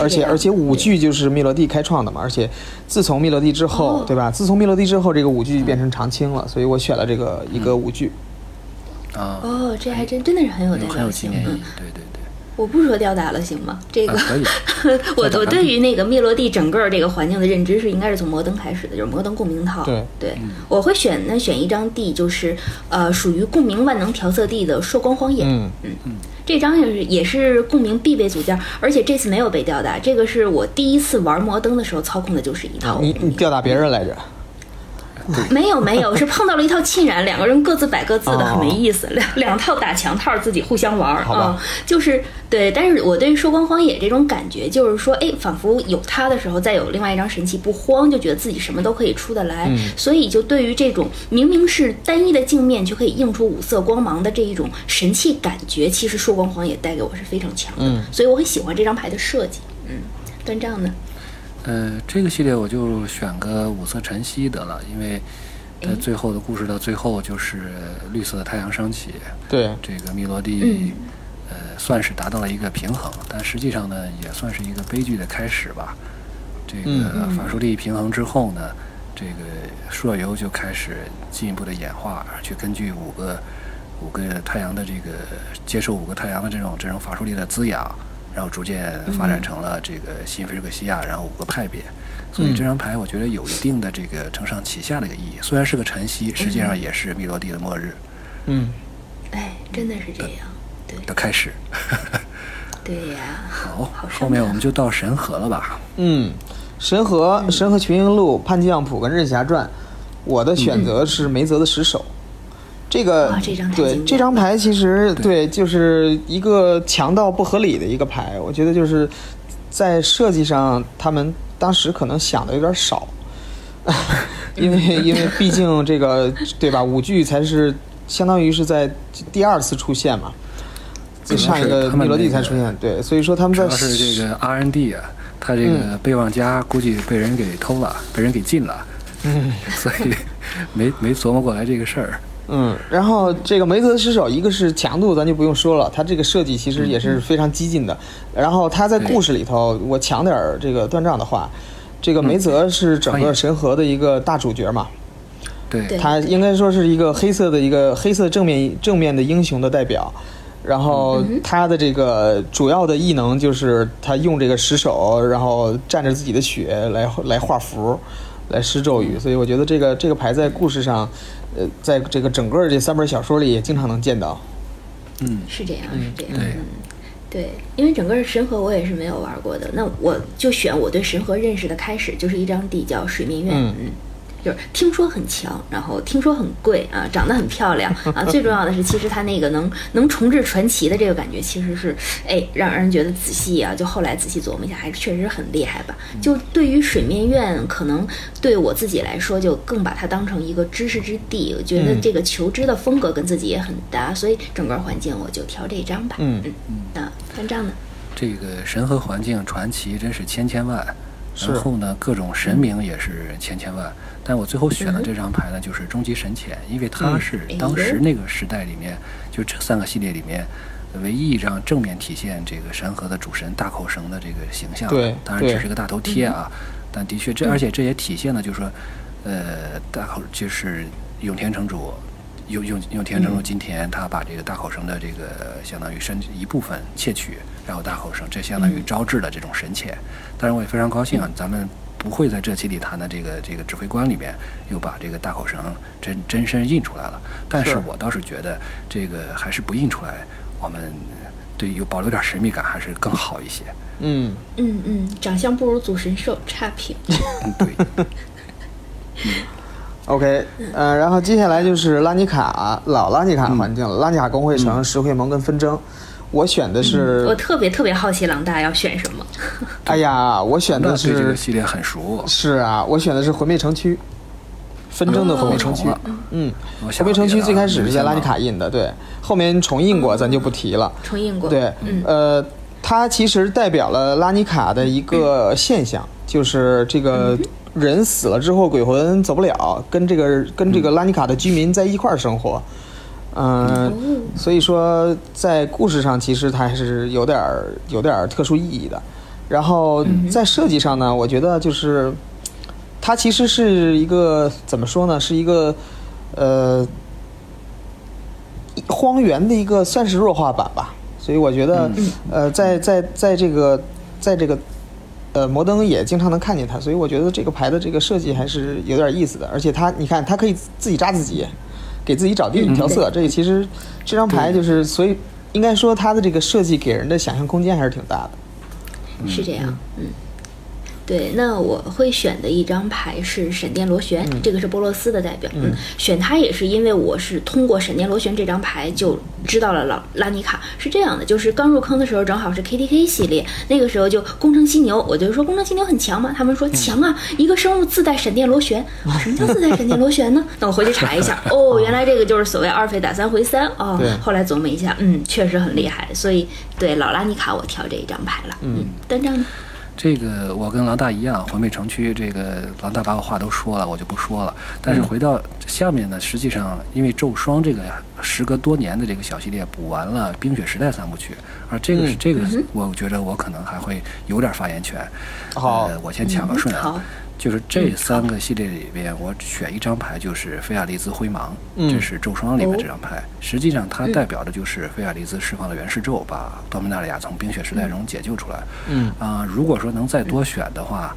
而且而且舞剧就是密罗蒂开创的嘛，而且自从密罗蒂之后，对吧？自从密罗蒂之后，这个舞剧就变成长青了，所以我选了这个一个五具。啊。哦，这还真真的是很有代表性，嗯。对对对。我不说吊打了，行吗？这个可以，[laughs] [laughs] 我我对于那个密洛蒂整个这个环境的认知是应该是从摩登开始的，就是摩登共鸣套。对。对，我会选那选一张地，就是呃属于共鸣万能调色地的朔光荒野。嗯。嗯。嗯，这张也是也是共鸣必备组件，而且这次没有被吊打。这个是我第一次玩摩登的时候操控的就是一套。你你吊打别人来着？[laughs] 没有没有，是碰到了一套沁染，两个人各自摆各自的，很没意思。两两套打墙套，自己互相玩儿啊，就是对。但是我对朔光荒野这种感觉，就是说，哎，仿佛有它的时候，再有另外一张神器，不慌，就觉得自己什么都可以出得来。所以，就对于这种明明是单一的镜面，却可以映出五色光芒的这一种神器感觉，其实朔光荒野带给我是非常强的。所以我很喜欢这张牌的设计。嗯，端账呢？呃，这个系列我就选个五色晨曦得了，因为在最后的故事到最后就是绿色的太阳升起，对这个密罗蒂，呃，算是达到了一个平衡，但实际上呢，也算是一个悲剧的开始吧。这个法术力平衡之后呢，这个朔游就开始进一步的演化，去根据五个五个太阳的这个接受五个太阳的这种这种法术力的滋养。然后逐渐发展成了这个新菲尔克西亚，然后五个派别，所以这张牌我觉得有一定的这个承上启下的一个意义。虽然是个晨曦，实际上也是密罗蒂的末日。嗯，哎，真的是这样，对。的开始。[laughs] 对呀。[laughs] 好，后面我们就到神河了吧？嗯，神河，神河群英录、叛将谱跟刃侠传，我的选择是梅泽的十手。这个对这张牌其实对就是一个强到不合理的一个牌，我觉得就是在设计上他们当时可能想的有点少，[laughs] 因为 [laughs] 因为毕竟这个对吧五具才是相当于是在第二次出现嘛，就上一个米罗蒂才出现，对，所以说他们在主要是这个 R N D 啊，他这个备忘夹估计被人给偷了，被人给禁了，嗯，[laughs] 所以没没琢磨过来这个事儿。嗯，然后这个梅泽失手，一个是强度，咱就不用说了，他这个设计其实也是非常激进的。然后他在故事里头，我抢点儿这个断账的话，这个梅泽是整个神河的一个大主角嘛。对，他应该说是一个黑色的一个黑色正面正面的英雄的代表。然后他的这个主要的异能就是他用这个石手，然后蘸着自己的血来来画符，来施咒语。所以我觉得这个这个牌在故事上。呃，在这个整个这三本小说里也经常能见到。嗯，是这样，是这样。对，对，因为整个神河我也是没有玩过的，那我就选我对神河认识的开始，就是一张地叫水明院。嗯。就是听说很强，然后听说很贵啊，长得很漂亮 [laughs] 啊。最重要的是，其实它那个能能重置传奇的这个感觉，其实是哎，让人觉得仔细啊。就后来仔细琢磨一下，还是确实很厉害吧。就对于水面院，可能对我自己来说，就更把它当成一个知识之地。我觉得这个求知的风格跟自己也很搭，所以整个环境我就挑这张吧。嗯嗯嗯。那翻账呢？这个神和环境传奇真是千千万，然后呢，各种神明也是千千万。但我最后选的这张牌呢，就是终极神潜，因为它是当时那个时代里面，就这三个系列里面，唯一一张正面体现这个山河的主神大口绳的这个形象。对，当然只是个大头贴啊，但的确这，而且这也体现了，就是说，呃，大口就是永田城主，永永永田城主金田，他把这个大口绳的这个相当于身一部分窃取，然后大口绳，这相当于招致了这种神窃。当然，我也非常高兴啊，咱们。不会在这期里谈的这个这个指挥官里面又把这个大口绳真真身印出来了，但是我倒是觉得这个还是不印出来，我们对有保留点神秘感还是更好一些。嗯嗯嗯，长相不如祖神兽，差评。对。[laughs] OK，呃，然后接下来就是拉尼卡老拉尼卡环境了，拉尼卡工会城、石会盟跟纷争。我选的是，我特别特别好奇狼大要选什么。哎呀，我选的是这个系列很熟。是啊，我选的是毁灭城区，纷争的毁灭城区。嗯，毁灭城区最开始是在拉尼卡印的，对，后面重印过，咱就不提了。重印过。对，呃，它其实代表了拉尼卡的一个 [clears throat] 现象，就是这个人死了之后，鬼魂走不了，跟这个跟这个拉尼卡的居民在一块儿生活。嗯，所以说在故事上其实它还是有点儿有点儿特殊意义的。然后在设计上呢，我觉得就是它其实是一个怎么说呢，是一个呃荒原的一个算是弱化版吧。所以我觉得呃，在在在这个在这个呃摩登也经常能看见它，所以我觉得这个牌的这个设计还是有点意思的。而且它你看，它可以自己扎自己。给自己找地调色，这个其实这张牌就是，所以应该说它的这个设计给人的想象空间还是挺大的。是这样，嗯。对，那我会选的一张牌是闪电螺旋，这个是波洛斯的代表。嗯，选它也是因为我是通过闪电螺旋这张牌就知道了老拉尼卡是这样的，就是刚入坑的时候正好是 K T K 系列，那个时候就工程犀牛，我就说工程犀牛很强嘛，他们说强啊，一个生物自带闪电螺旋，[laughs] 什么叫自带闪电螺旋呢？那我回去查一下，[laughs] 哦，原来这个就是所谓二费打三回三哦。后来琢磨一下，嗯，确实很厉害，所以对老拉尼卡我挑这一张牌了。嗯，单张呢？这个我跟狼大一样，环北城区这个狼大把我话都说了，我就不说了。但是回到下面呢，实际上因为咒霜这个时隔多年的这个小系列补完了冰雪时代三部曲，而这个是这个，我觉得我可能还会有点发言权。好，我先抢个顺啊。就是这三个系列里边，我选一张牌就是菲亚利兹灰芒，这是咒霜里面这张牌。实际上它代表的就是菲亚利兹释放了元世咒，把多米纳利亚从冰雪时代中解救出来。嗯啊，如果说能再多选的话，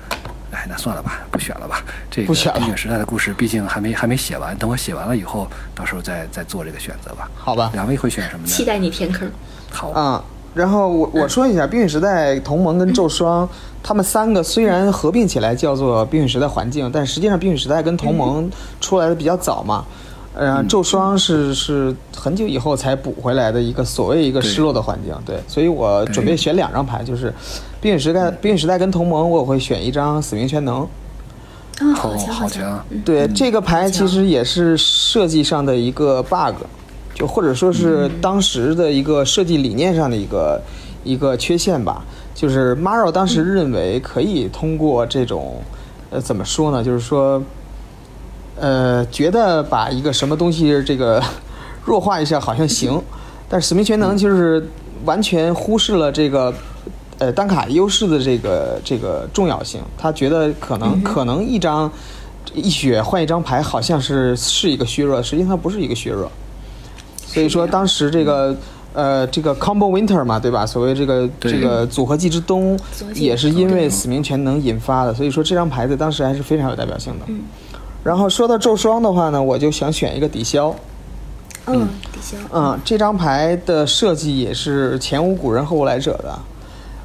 哎，那算了吧，不选了吧。这个冰雪时代的故事毕竟还没还没写完，等我写完了以后，到时候再再做这个选择吧。好吧。两位会选什么呢？期待你填坑。好啊。然后我我说一下，冰雪时代同盟跟咒霜，他们三个虽然合并起来叫做冰雪时代环境，但实际上冰雪时代跟同盟出来的比较早嘛。呃，咒霜是是很久以后才补回来的一个所谓一个失落的环境。对，所以我准备选两张牌，就是冰雪时代冰雪时代跟同盟，我会选一张死命全能。好强好强！对这个牌其实也是设计上的一个 bug，就或者说是当时的一个设计理念上的一个一个缺陷吧。就是 Maro 当时认为可以通过这种，呃，怎么说呢？就是说，呃，觉得把一个什么东西这个 [laughs] 弱化一下好像行，但是使命全能就是完全忽视了这个呃单卡优势的这个这个重要性。他觉得可能可能一张一血换一张牌好像是是一个削弱，实际上它不是一个削弱。所以说当时这个。呃，这个 Combo Winter 嘛，对吧？所谓这个这个组合技之冬，也是因为死命全能引发的。所以说这张牌子当时还是非常有代表性的。嗯。然后说到咒霜的话呢，我就想选一个抵消。嗯，抵消。嗯，这张牌的设计也是前无古人后无来者的。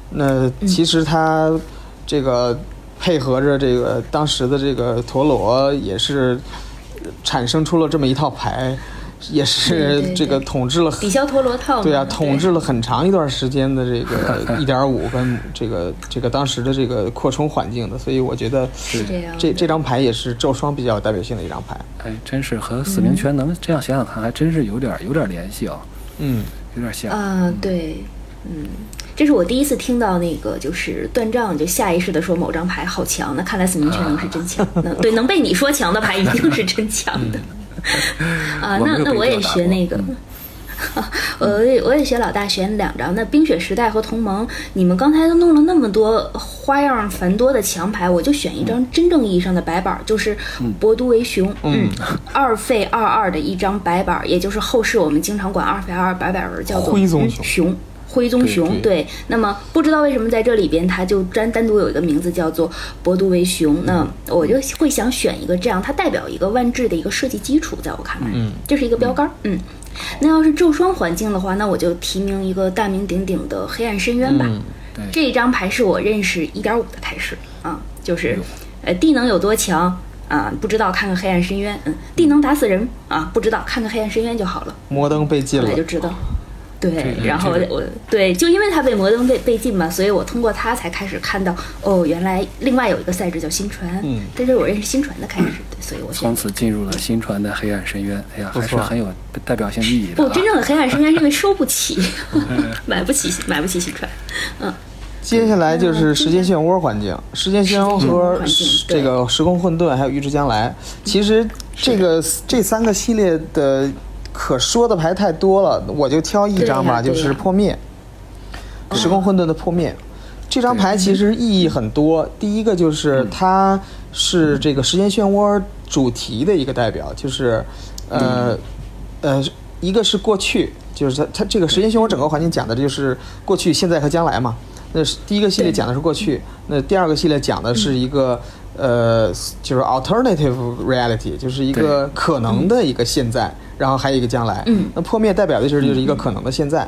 那其实它这个配合着这个当时的这个陀螺，也是产生出了这么一套牌。也是这个统治了抵消陀螺套，对啊，统治了很长一段时间的这个一点五跟这个这个当时的这个扩充环境的，所以我觉得是这样。这这张牌也是咒双比较有代表性的一张牌。哎，真是和死命全能这样想想看，还真是有点有点联系啊。嗯，有点像啊。对，嗯，这是我第一次听到那个就是断账就下意识的说某张牌好强，那看来死命全能是真强。[laughs] 对，能被你说强的牌一定是真强的。[laughs] 啊，那那 [laughs] 我也学那个，我也我也学老大选两张。那冰雪时代和同盟，你们刚才都弄了那么多花样繁多的强牌，我就选一张真正意义上的白板，就是博都为雄，嗯，二费二二的一张白板，也就是后世我们经常管二费二二白板文叫做灰棕熊。灰棕熊，对，那么不知道为什么在这里边它就单单独有一个名字叫做博都为熊，那我就会想选一个这样，它代表一个万智的一个设计基础，在我看来，嗯，这是一个标杆，嗯，那要是咒霜环境的话，那我就提名一个大名鼎鼎的黑暗深渊吧，对，这一张牌是我认识一点五的态势啊，就是呃地能有多强？啊，不知道看看黑暗深渊，嗯，地能打死人？啊，不知道看看黑暗深渊就好了，摩登被禁了。就知道。对，然后我对，就因为他被摩登被被禁嘛，所以我通过他才开始看到，哦，原来另外有一个赛制叫新传，嗯，这是我认识新传的开始，对，所以我从此进入了新传的黑暗深渊，哎呀，还是很有代表性意义的。不，真正的黑暗深渊是因为收不起 [laughs] [laughs] 买不起，买不起新传，嗯。接下来就是时间漩涡环境，时间漩涡和这个时空混沌还有预知将来，其实这个这三个系列的。可说的牌太多了，我就挑一张吧，就是破灭，时空混沌的破灭。这张牌其实意义很多。第一个就是它是这个时间漩涡主题的一个代表，就是呃呃，一个是过去，就是它它这个时间漩涡整个环境讲的就是过去、现在和将来嘛。那是第一个系列讲的是过去，那第二个系列讲的是一个呃，就是 alternative reality，就是一个可能的一个现在。然后还有一个将来，那破灭代表的就是就是一个可能的现在。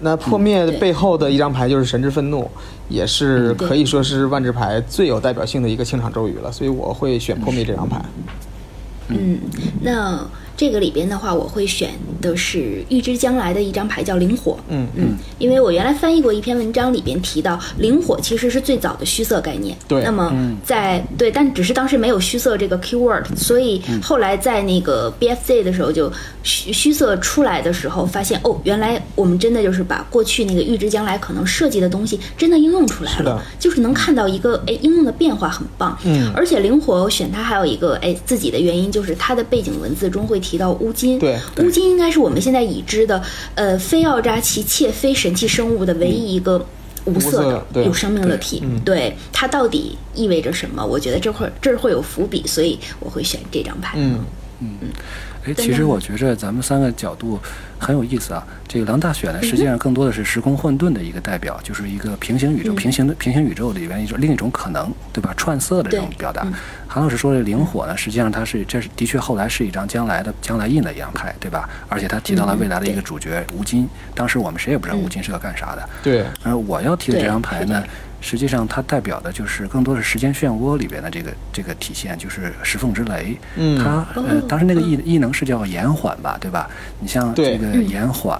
那破灭背后的一张牌就是神之愤怒，也是可以说是万智牌最有代表性的一个清场咒语了。所以我会选破灭这张牌。嗯，那。这个里边的话，我会选的是预知将来的一张牌，叫灵火。嗯嗯，因为我原来翻译过一篇文章，里边提到灵火其实是最早的虚色概念。对。那么在对，但只是当时没有虚色这个 keyword，所以后来在那个 BFZ 的时候，就虚虚色出来的时候，发现哦，原来我们真的就是把过去那个预知将来可能设计的东西真的应用出来了，就是能看到一个哎应用的变化很棒。嗯。而且灵火我选它还有一个哎自己的原因，就是它的背景文字中会提。提到乌金，对，乌金应该是我们现在已知的，呃，非奥扎奇且非神器生物的唯一一个无色的有生命的体。对它到底意味着什么？我觉得这会这儿会有伏笔，所以我会选这张牌。嗯嗯嗯。哎，其实我觉着咱们三个角度很有意思啊。这个狼大选呢，实际上更多的是时空混沌的一个代表，就是一个平行宇宙、平行的平行宇宙里边一种另一种可能，对吧？串色的这种表达。韩老师说的灵火呢，实际上它是这是的确后来是一张将来的将来印的一张牌，对吧？而且他提到了未来的一个主角吴京，当时我们谁也不知道吴京是要干啥的。对。而我要提的这张牌呢。实际上，它代表的就是更多是时间漩涡里边的这个这个体现，就是石缝之雷。嗯，它呃，当时那个异异能是叫延缓吧，对吧？你像这个延缓，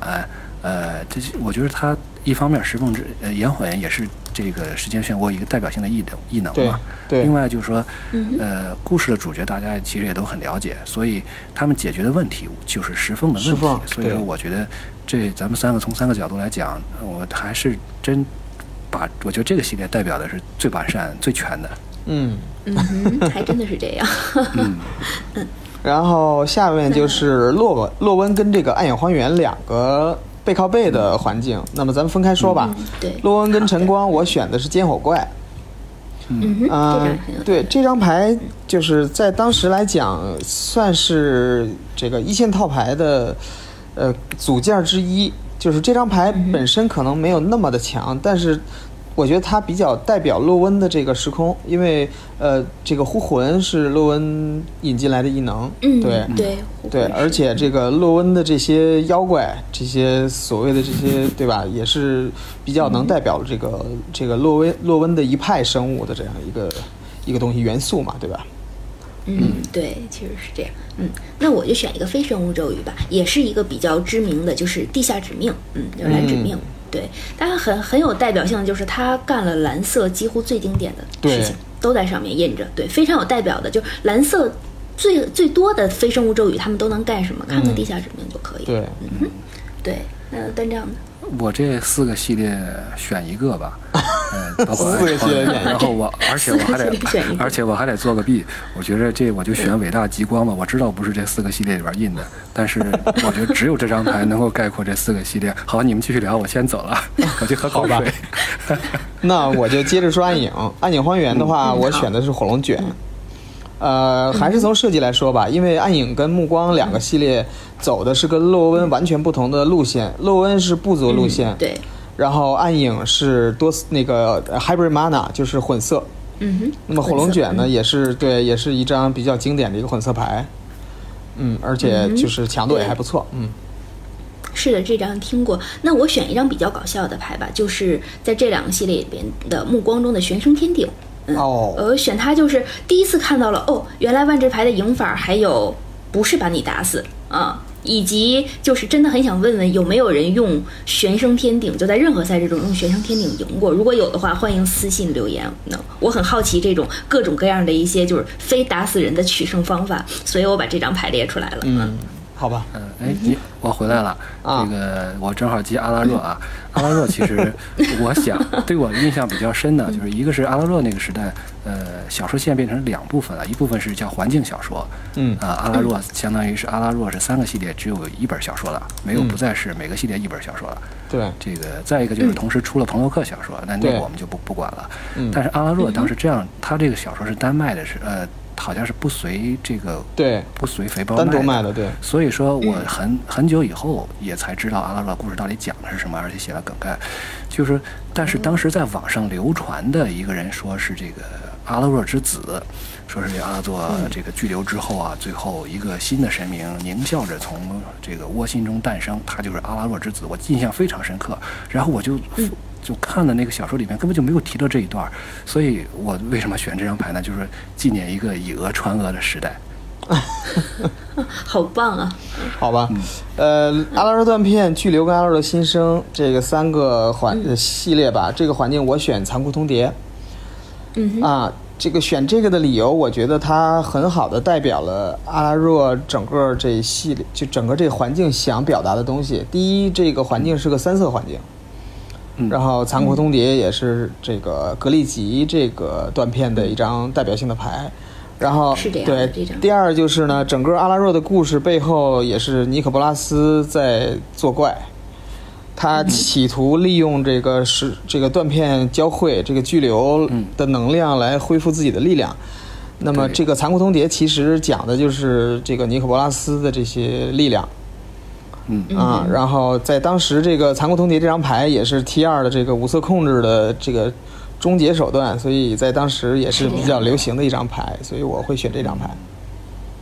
呃，这我觉得它一方面石缝之呃延缓也是这个时间漩涡一个代表性的异能异能对嘛。对另外就是说，嗯呃，故事的主角大家其实也都很了解，所以他们解决的问题就是石缝的问题。所以说，我觉得这咱们三个从三个角度来讲，我还是真把我觉得这个系列代表的是最完善、最全的。嗯，嗯，还真的是这样。[laughs] 嗯，然后下面就是洛温，洛温跟这个暗影荒原两个背靠背的环境，那么咱们分开说吧。嗯对洛温跟晨光，我选的是尖火怪。嗯哼，啊、对这张牌，就是在当时来讲，算是这个一线套牌的呃组件之一。就是这张牌本身可能没有那么的强，但是我觉得它比较代表洛温的这个时空，因为呃，这个呼魂是洛温引进来的异能，嗯对。对对，而且这个洛温的这些妖怪，这些所谓的这些，对吧，也是比较能代表这个、这个洛温洛温的一派生物的这样一个一个东西元素嘛，对吧？嗯，对，其实是这样。嗯，那我就选一个非生物咒语吧，也是一个比较知名的，就是地下指命。嗯，就是来指命。对，当然很很有代表性，就是他干了蓝色几乎最经典的事情，都在上面印着。对，非常有代表的，就蓝色最最多的非生物咒语，他们都能干什么？看看地下指命就可以。对，对，那单这样的。我这四个系列选一个吧，[laughs] 呃，包括四个系列选一个然后我，而且我还得而且我还得做个弊。我觉得这我就选伟大极光吧。我知道不是这四个系列里边印的，但是我觉得只有这张牌能够概括这四个系列。好，你们继续聊，我先走了，[laughs] 我去喝口水。[laughs] 那我就接着说暗影。暗影荒原的话，嗯我选的是火龙卷。呃，还是从设计来说吧，因为暗影跟暮光两个系列走的是跟洛温完全不同的路线。洛温是部族路线，嗯对，然后暗影是多那个呃 hybrid mana，就是混色。嗯哼。那么火龙卷呢，也是对，也是一张比较经典的一个混色牌。嗯，而且就是强度也还不错。嗯，是的，这张听过。那我选一张比较搞笑的牌吧，就是在这两个系列里边的目光中的玄生天顶。嗯，哦呃选他就是第一次看到了哦，原来万智牌的赢法还有不是把你打死啊，以及就是真的很想问问有没有人用玄生天顶，就在任何赛事中用玄生天顶赢过？如果有的话，欢迎私信留言。那我很好奇这种各种各样的一些就是非打死人的取胜方法，所以我把这张牌列出来了。嗯，好吧。嗯，哎，你我回来了。啊这个我正好接阿拉若啊。阿拉若其实，[laughs] 我想对我印象比较深的，就是一个是阿拉若那个时代，呃，小说线变成两部分了，一部分是叫环境小说，嗯啊，阿拉若相当于是阿拉若是三个系列只有一本小说了，没有嗯不再是每个系列一本小说了。对，这个再一个就是同时出了朋友克小说，那那个我们就不不管了。嗯但是阿拉若当时这样，他这个小说是丹麦的是，呃，好像是不随这个对，不随肥包单独卖卖的，对。所以说我很很久以后也才知道阿拉若故事到底讲的是什么，而且写了梗概。就是，但是当时在网上流传的一个人说是这个阿拉若之子，说是这阿拉作这个拘留之后啊，最后一个新的神明狞笑着从这个窝心中诞生，他就是阿拉若之子，我印象非常深刻。然后我就。就看的那个小说里面根本就没有提到这一段，所以我为什么选这张牌呢？就是纪念一个以讹传讹的时代。好棒啊！好吧，呃，阿拉若断片、巨流跟阿拉若新生这个三个环、呃系列吧，这个环境我选残酷通牒。嗯，啊，这个选这个的理由，我觉得它很好的代表了阿拉若整个这一系列，就整个这个环境想表达的东西。第一，这个环境是个三色环境，嗯然后残酷通牒也是这个格力吉这个断片的一张代表性的牌。然后是这样的对，第二就是呢，整个阿拉若的故事背后也是尼可波拉斯在作怪，他企图利用这个是这个断片交汇这个巨流的能量来恢复自己的力量。那么这个残酷通牒其实讲的就是这个尼可波拉斯的这些力量。嗯啊，然后在当时这个残酷通牒这张牌也是 T 二的这个无色控制的这个终结手段，所以在当时也是比较流行的一张牌，所以我会选这张牌。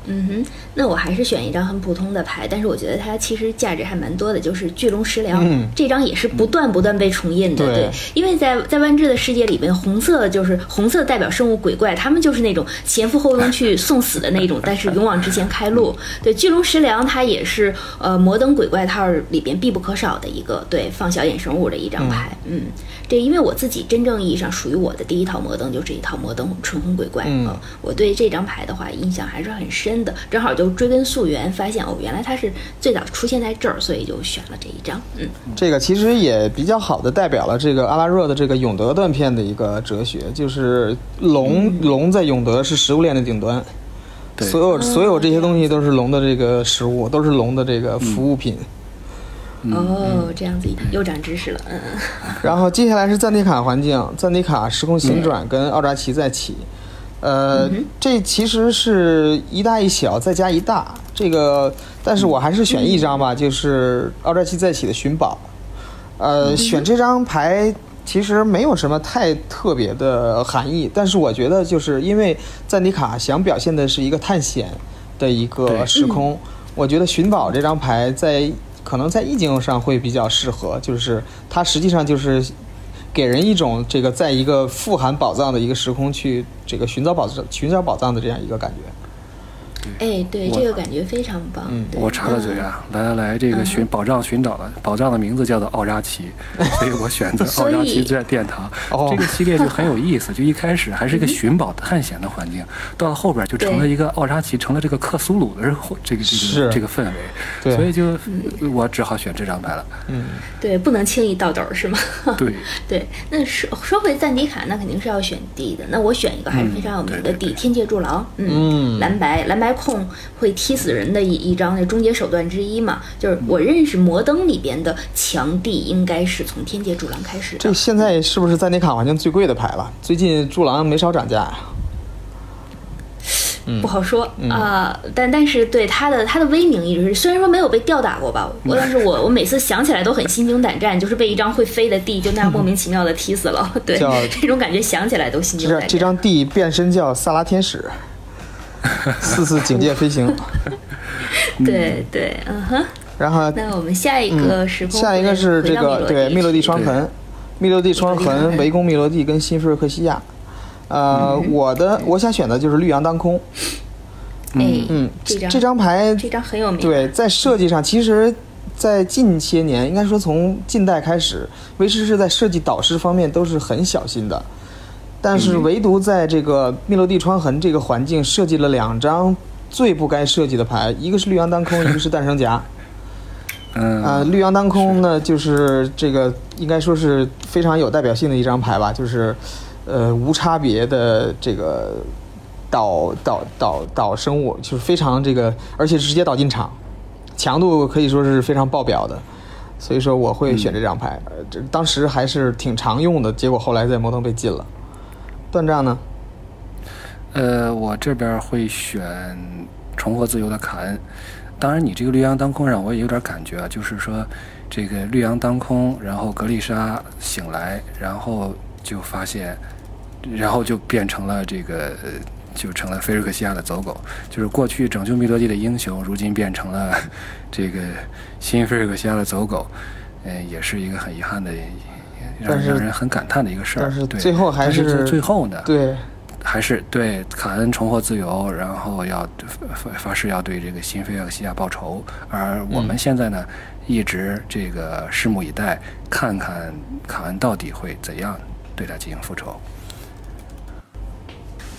嗯哼，那我还是选一张很普通的牌，但是我觉得它其实价值还蛮多的，就是巨龙食粮、嗯。这张也是不断不断被重印的，对。对，因为在在万智的世界里面，红色就是红色代表生物鬼怪，他们就是那种前赴后拥去送死的那种，[laughs] 但是勇往直前开路。对，巨龙食粮它也是呃摩登鬼怪套里边必不可少的一个对放小衍生物的一张牌，嗯。对，因为我自己真正意义上属于我的第一套摩登就是一套摩登纯红鬼怪，嗯。呃我对这张牌的话印象还是很深的。正好就追根溯源，发现哦，原来它是最早出现在这儿，所以就选了这一张。嗯，这个其实也比较好的代表了这个阿拉热的这个永德断片的一个哲学，就是龙龙在永德是食物链的顶端，所有所有这些东西都是龙的这个食物，都是龙的这个服务品。哦，这样子又长知识了。嗯嗯。然后接下来是赞迪卡环境，赞迪卡时空行转跟奥扎奇再起，呃，这其实是一大一小再加一大，这个，但是我还是选一张吧，就是奥扎奇再起的寻宝，呃，选这张牌其实没有什么太特别的含义，但是我觉得就是因为赞迪卡想表现的是一个探险的一个时空，我觉得寻宝这张牌在可能在意境上会比较适合，就是它实际上就是给人一种这个在一个富含宝藏的一个时空去这个寻找宝藏、寻找宝藏的这样一个感觉。哎，对，这个感觉非常棒。嗯我插个嘴啊，来来来，这个寻宝藏寻找的宝藏的名字叫做奥扎奇，[laughs] 所以我选择奥扎奇在殿堂。哦这个系列就很有意思，就一开始还是一个寻宝探险的环境，到了后边就成了一个奥扎奇，成了这个克苏鲁的这个这是个这个氛围，对所以就我只好选这张牌了。嗯，对，不能轻易倒斗是吗？对，[laughs] 对，那说说回赞迪卡，那肯定是要选 D 的。那我选一个还是非常有名的 D，、天界柱狼。嗯，嗯蓝白蓝白控会踢死人的一一张那终结手段之一嘛，就是我认识摩登里边的强地应该是从天界柱狼开始的。这现在是不是在那卡环境最贵的牌了？最近柱狼没少涨价呀。不好说啊、但但是对他的他的威名一直是，虽然说没有被吊打过吧，我但是我我每次想起来都很心惊胆战，就是被一张会飞的地就那样莫名其妙的踢死了，[laughs] 对，这种感觉想起来都心惊胆战。这这张地变身叫萨拉天使，[laughs] 四次警戒飞行。[laughs] 对对，嗯哼。然后那我们下一个时空，嗯下一个是这个对密洛地双痕，密洛地双痕痕围攻密洛地跟新菲尔克西亚。呃，我的我想选的就是绿杨当空。嗯，嗯，这张这张牌这张很有名，对，在设计上，其实，在近些年，应该说从近代开始，威士是在设计导师方面都是很小心的，但是唯独在这个密洛地窗痕这个环境设计了两张最不该设计的牌，一个是绿羊当空，一个是诞生夹。[laughs] 嗯，啊，绿羊当空呢，就是这个应该说是非常有代表性的一张牌吧，就是呃无差别的这个导导导导生物，就是非常这个，而且直接导进场，强度可以说是非常爆表的，所以说我会选这张牌。呃，这当时还是挺常用的，结果后来在摩登被禁了。断杖呢？呃，我这边会选重获自由的卡恩。当然，你这个绿阳当空让我也有点感觉啊，就是说这个绿阳当空，然后格丽莎醒来，然后就发现，然后就变成了这个，就成了菲尔克西亚的走狗，就是过去拯救密罗地的英雄，如今变成了这个新菲尔克西亚的走狗，嗯、也是一个很遗憾的。让让人很感叹的一个事儿，但是对最后还是是最后呢，对，还是对卡恩重获自由，然后要发发誓要对这个新菲尔西亚报仇，而我们现在呢，一直这个拭目以待，看看卡恩到底会怎样对他进行复仇。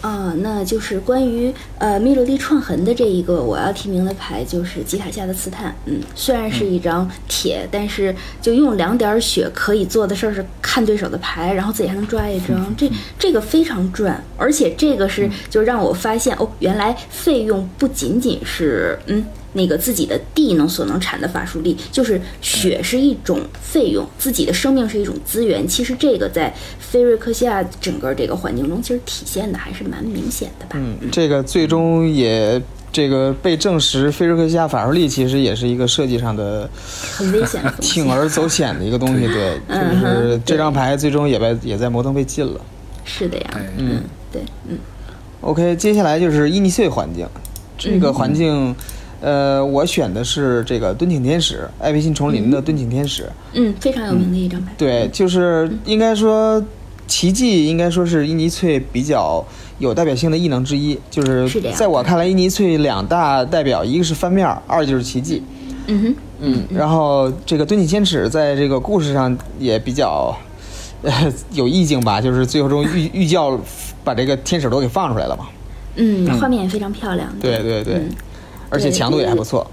啊，那就是关于呃密洛蒂创痕的这一个我要提名的牌，就是吉塔下的刺探。嗯，虽然是一张铁，但是就用两点血可以做的事儿是看对手的牌，然后自己还能抓一张，这这个非常赚，而且这个是就让我发现哦，原来费用不仅仅是嗯。那个自己的地能所能产的法术力，就是血是一种费用，自己的生命是一种资源。其实这个在菲瑞克西亚整个这个环境中，其实体现的还是蛮明显的吧。嗯，这个最终也这个被证实，菲瑞克西亚法术力其实也是一个设计上的很危险的。铤而走险。的一个东西，对，就嗯是这张牌最终也被也在摩登被禁了。是的呀，对嗯，对，嗯，OK，接下来就是伊尼碎环境，这个环境，呃，我选的是这个敦庆天使，艾维信丛林的敦庆天使。嗯，非常有名的一张牌。对，就是应该说，奇迹应该说是伊尼翠比较有代表性的异能之一。就是在我看来，伊尼翠两大代表，一个是翻面儿，二就是奇迹。嗯哼，嗯，然后这个敦庆天使在这个故事上也比较，呃，[laughs] 有意境吧，就是最后中寓寓教把这个天使都给放出来了嘛。嗯，画面也非常漂亮。对对对，嗯对而且强度也还不错。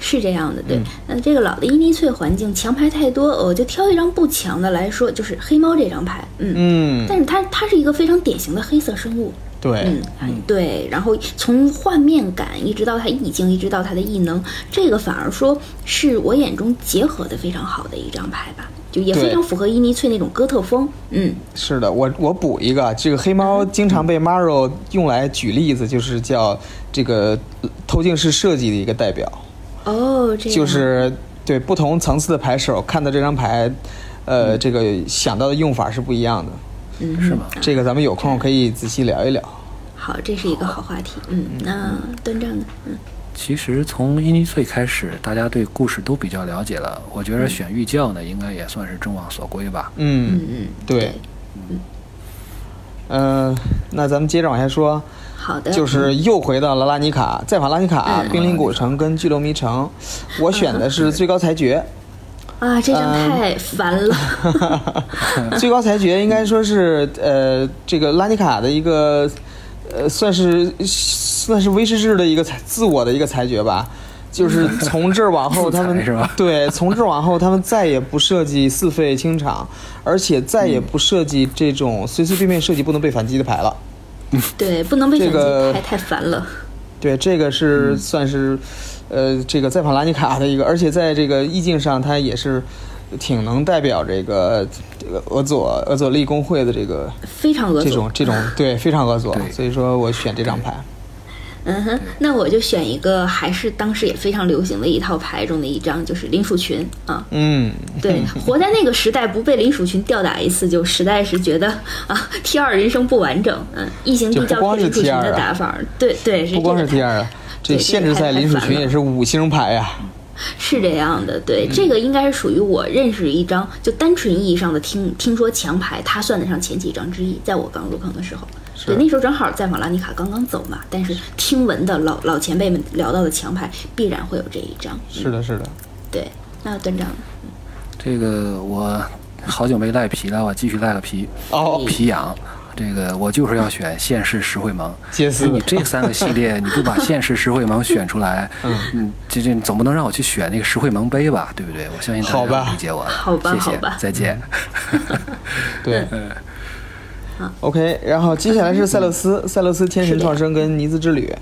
是这样的，对。嗯那这个老的伊尼翠环境强牌太多，我就挑一张不强的来说，就是黑猫这张牌。嗯，嗯，但是它它是一个非常典型的黑色生物。对嗯，哎对，然后从画面感一直到它意境，一直到它的异能，这个反而说是我眼中结合的非常好的一张牌吧，就也非常符合伊尼翠那种哥特风。嗯，是的，我我补一个，这个黑猫经常被 Maro 用来举例子，就是叫这个透镜式设计的一个代表，哦，这样就是对不同层次的牌手看到这张牌，呃，这个想到的用法是不一样的。嗯是吗？这个咱们有空可以仔细聊一聊。好，这是一个好话题。嗯，那端正呢？嗯其实从伊尼翠开始，大家对故事都比较了解了。我觉得选玉教呢，应该也算是众望所归吧。嗯，嗯嗯，对。嗯、那咱们接着往下说，好的，就是又回到了拉尼卡，再访拉尼卡、嗯冰凌古城跟巨龙迷城。我选的是最高裁决。啊，这张嗯太烦了。[laughs] 最高裁决应该说是呃，这个拉尼卡的一个呃，算是算是威士忌的一个裁自我的一个裁决吧。就是从这儿往后，[laughs] 他们对，从这儿往后，他们再也不设计四费清场，而且再也不设计这种随随便便设计不能被反击的牌了。对，不能被反击，这个太太烦了。对，这个嗯是算是，呃，这个在跑拉尼卡的一个，而且在这个意境上，它也是挺能代表这个这个俄佐俄佐利工会的这个非常俄佐这种。这种 [laughs] 对非常俄佐，所以说我选这张牌。嗯哼，那我就选一个，还是当时也非常流行的一套牌中的一张，就是林鼠群啊。嗯，对，[laughs] 活在那个时代，不被林鼠群吊打一次，就实在是觉得啊，T 二人生不完整。嗯，异形地就不光是林鼠群 T2 的啊打法，对对，是不光是这个 T 太二啊，这限制赛林鼠群也是五星牌呀。[laughs] 是这样的，对，这个应该是属于我认识一张就单纯意义上的听听说强牌，它算得上前几张之一，在我刚入坑的时候。对，那时候正好在法拉尼卡刚刚走嘛，但是听闻的老老前辈们聊到的强牌，必然会有这一张。是的，是的。对，那段长？这个我好久没赖皮了，我继续赖个皮。哦皮痒。这个我就是要选现世石会盟。[laughs] 杰斯你这三个系列，你不把现世石会盟选出来，嗯，这这总不能让我去选那个石会盟杯吧，对不对？我相信大好吧家理解我的。好吧谢谢好吧，再见。[laughs] 对。OK，然后接下来是塞勒斯，塞勒斯天神创生跟尼兹之旅。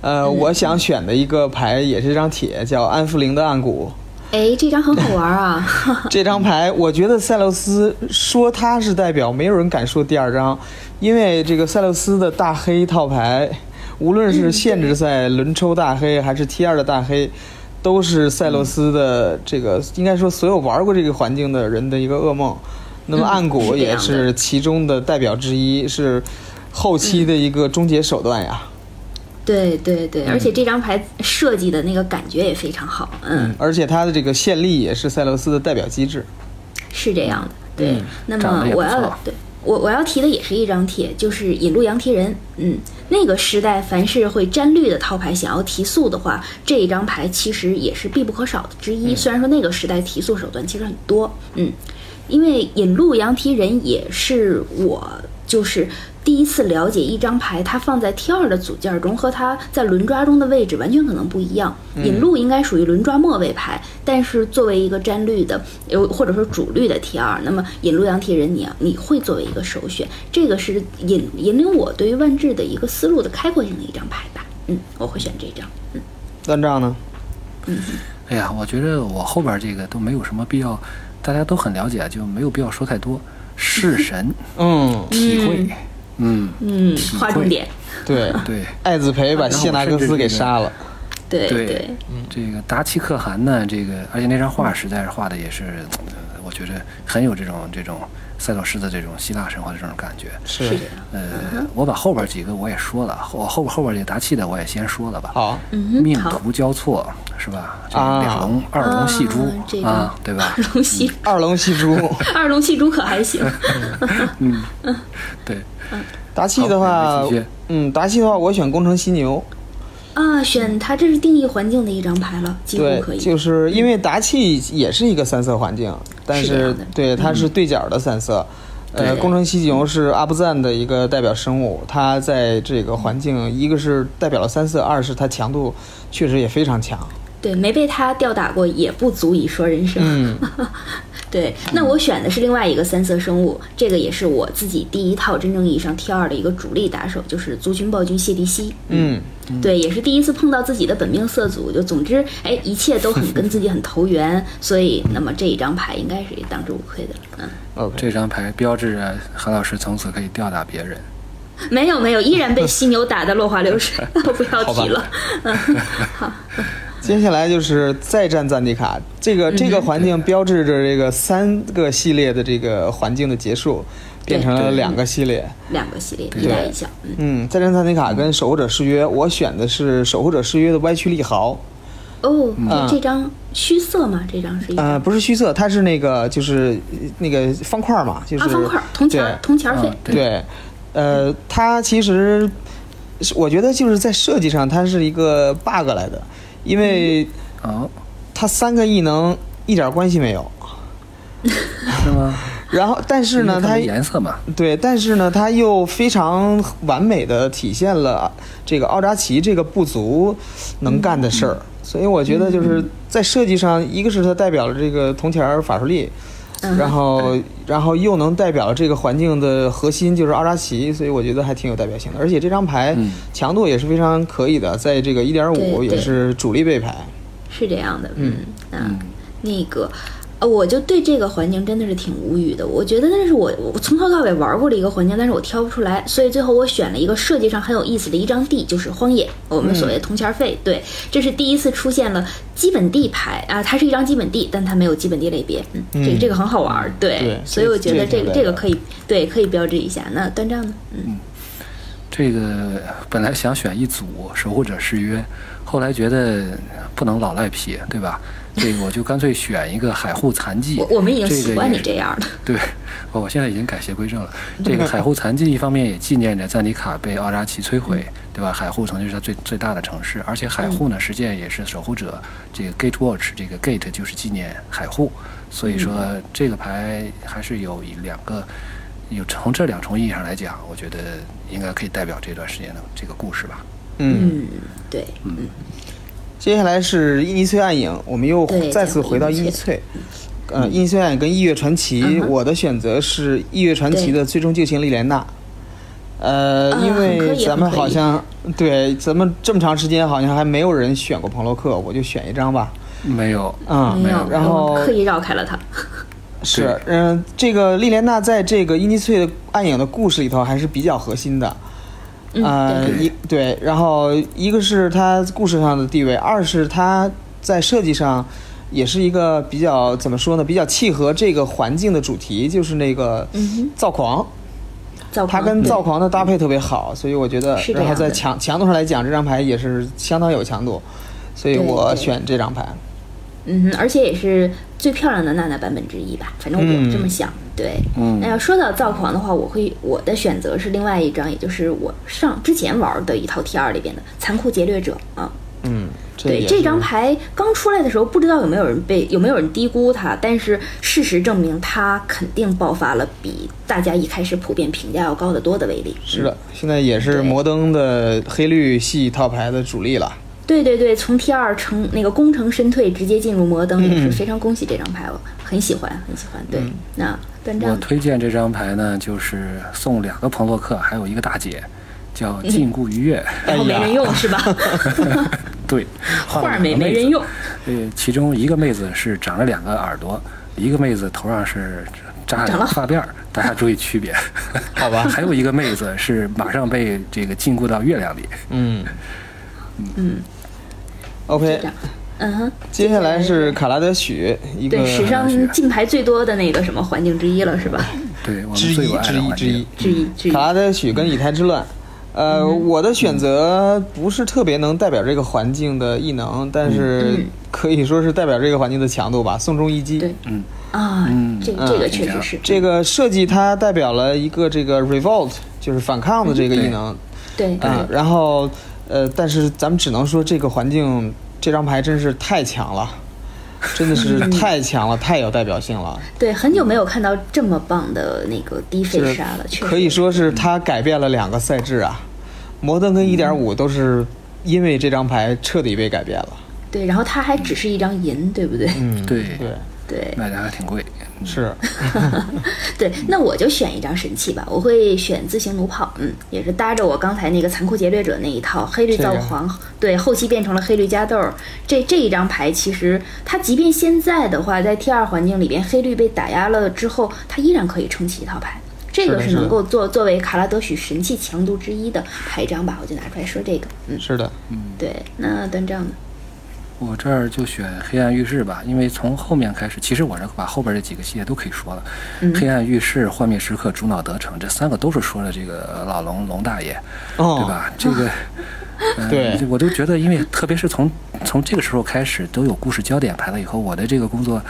呃，我想选的一个牌也是一张铁，叫安福灵的暗谷。哎，这张很好玩啊！[laughs] 这张牌，我觉得塞勒斯说他是代表，没有人敢说第二张，因为这个塞勒斯的大黑套牌，无论是限制赛轮抽大黑还是 T 二的大黑，都是塞勒斯的这个应该说所有玩过这个环境的人的一个噩梦。那么嗯暗谷也是其中的代表之一，是后期的一个终结手段呀。对对对，而且这张牌设计的那个感觉也非常好。嗯，而且它的这个限力也是塞勒斯的代表机制。是这样的。对，嗯那么我要对我我要提的也是一张帖，就是引路羊蹄人。嗯，那个时代凡是会沾绿的套牌想要提速的话，这一张牌其实也是必不可少的之一。虽然说那个时代提速手段其实很多，嗯，因为引路羊蹄人也是我就是。第一次了解一张牌，它放在 T 二的组件中和它在轮抓中的位置完全可能不一样。引路应该属于轮抓末位牌，但是作为一个占绿的，有或者说主绿的 T 二，那么引路羊蹄人你要你会作为一个首选，这个是引引领我对于万智的一个思路的开阔性的一张牌吧。嗯，我会选这张。嗯，断账呢？嗯哎呀，我觉得我后边这个都没有什么必要，大家都很了解，就没有必要说太多。弑神嗯，体会，嗯，嗯嗯，划重点。[laughs] 对。对。艾子培把谢纳克斯给杀了。对对这个达奇可汗呢，这个而且那张画实在是画的也是，呃我觉得很有这种这种塞洛斯的这种希腊神话的这种感觉。是。呃，我把后边几个我也说了，我后后边这个达契的我也先说了吧。好，命，途交错是吧？这啊两龙、二龙戏珠啊这个啊，对吧？二龙戏二龙戏珠。[laughs] 二龙戏珠可还行？[laughs] 嗯对，达契的话，嗯，达契的话，我选工程犀牛。啊，选它这是定义环境的一张牌了，几乎可，以。就是因为达契也是一个三色环境，但是对它是对角的三色。呃，对工程犀牛是阿布赞的一个代表生物，它在这个环境，一个是代表了三色，二是它强度确实也非常强。对，没被它吊打过也不足以说人生。嗯，[laughs] 对，那我选的是另外一个三色生物，这个也是我自己第一套真正意义上 T 二的一个主力打手，就是族群暴君谢迪西。嗯，对，也是第一次碰到自己的本命色组，就总之，哎，一切都很跟自己很投缘，所以那么这一张牌应该是当之无愧的。嗯，OK，这张牌标志着韩老师从此可以吊打别人。没有没有，依然被犀牛打得落花流水，[laughs] 不要提了。[laughs] 接下来就是再战赞迪卡，这个这个环境标志着这个三个系列的这个环境的结束，变成了两个系列。两个系列一大一小，嗯，嗯，再战赞迪卡跟守护者誓约，我选的是守护者誓约的歪曲利豪。哦，嗯。这张虚色吗？这张是一张。呃，不是虚色，它是那个就是呃那个方块嘛，就是啊，方块铜钱儿铜钱儿费嗯，对。对，呃，它其实是我觉得就是在设计上它是一个 bug 来的，因为哦，他三个异能一点关系没有。是吗？[laughs] 然后，但是呢，它因为它没颜色嘛，对，但是呢，它又非常完美的体现了这个奥扎奇这个部族能干的事儿，所以我觉得就是在设计上，一个是它代表了这个铜钱儿法术力，嗯然后然后又能代表这个环境的核心就是奥扎奇，所以我觉得还挺有代表性的。而且这张牌嗯强度也是非常可以的，在这个一点五也是主力背牌。是这样的，嗯啊嗯，那个。呃，我就对这个环境真的是挺无语的。我觉得那是我我从头到尾玩过的一个环境，但是我挑不出来，所以最后我选了一个设计上很有意思的一张地，就是荒野，我们所谓的铜钱费。对，这是第一次出现了基本地牌啊，它是一张基本地，但它没有基本地类别。嗯，这个嗯这个很好玩儿，对，对所以我觉得这个这个可以对可以标志一下。那端丈呢？嗯，这个本来想选一组守护者誓约，后来觉得不能老赖皮，对吧？这个我就干脆选一个海护残疾。我我们已经习惯你这样了。对，我现在已经改邪归正了。这个海护残疾一方面也纪念着赞尼卡被奥扎奇摧毁，对吧？海护曾经是它最最大的城市，而且海护呢，实际上也是守护者。这个 Gate Watch，这个 Gate 就是纪念海护，所以说这个牌还是有一两个，有从这两重意义上来讲，我觉得应该可以代表这段时间的这个故事吧。嗯，对嗯，对，接下来是伊尼翠暗影，我们又再次回到伊尼翠。呃，伊尼翠暗影跟异月传奇，嗯我的选择是异月传奇的最终救星莉莲娜。呃，啊因为咱们好像对咱们这么长时间好像还没有人选过彭洛克，我就选一张吧。没有，嗯，没有，然后刻意绕开了他。是，嗯、这个莉莲娜在这个伊尼翠的暗影的故事里头还是比较核心的。嗯，呃，一对，然后一个是它故事上的地位，二是它在设计上也是一个比较怎么说呢，比较契合这个环境的主题，就是那个躁狂，造它跟躁狂的搭配特别好，所以我觉得然后在强强度上来讲，这张牌也是相当有强度，所以我选这张牌。嗯哼，而且也是最漂亮的娜娜版本之一吧，反正我这么想。对，嗯那要说到躁狂的话，我会我的选择是另外一张，也就是我上之前玩的一套 T 二里边的残酷劫掠者啊。嗯，这对这张牌刚出来的时候，不知道有没有人被有没有人低估它，但是事实证明它肯定爆发了比大家一开始普遍评价要高得多的威力。是的，现在也是摩登的黑绿系套牌的主力了。对对对，从 T 二成那个功成身退，直接进入摩登，也是非常恭喜这张牌，我很喜欢，很喜欢。对，那端我推荐这张牌呢，就是送两个彭洛克，还有一个大姐，叫禁锢愉悦。[laughs] 然后没人用是吧？[laughs] 对，[laughs] 画儿没了两个妹子没人用。呃，其中一个妹子是长了两个耳朵，一个妹子头上是扎了两个发辫儿，大家注意区别。好吧还有一个妹子是马上被这个禁锢到月亮里。嗯嗯，，OK，嗯哼，接下来是卡拉德许，一个对史上进牌最多的那个什么环境之一了是吧？对，我们之一最有爱之一之一。之一之一。卡，拉德许跟以太之乱。呃，嗯。我的选择不是特别能代表这个环境的异能，但是嗯。可以说是代表这个环境的强度吧。宋仲一击，对。嗯。啊嗯，这嗯。这个确实是。这个设计它代表了一个这个 revolt，就是反抗的这个异能。对。啊，然后呃，但是咱们只能说这个环境这张牌真是太强了，真的是太强了，太有代表性了。对，很久没有看到这么棒的那个低费杀了，确实可以说是它改变了两个赛制啊，摩登跟一点五都是因为这张牌彻底被改变了。对，然后它还只是一张银，对不对？嗯，对对，对卖的还挺贵。是，[laughs] 对，那我就选一张神器吧，我会选自行弩炮，嗯，也是搭着我刚才那个残酷劫掠者那一套黑绿造黄，对，后期变成了黑绿加豆儿。这这一张牌其实它即便现在的话，在 T 二环境里边黑绿被打压了之后，它依然可以撑起一套牌。这个是能够作作为卡拉德许神器强度之一的牌张吧，我就拿出来说这个，嗯，是的，嗯对，那端正呢？我这儿就选黑暗浴室吧，因为从后面开始，其实我这把后边这几个系列都可以说了。嗯黑暗浴室、幻灭时刻、主脑得逞，这三个都是说的这个老龙龙大爷，哦，对？吧？这个，嗯 [laughs] 对我都觉得，因为特别是从从这个时候开始都有故事焦点排了以后，我的这个工作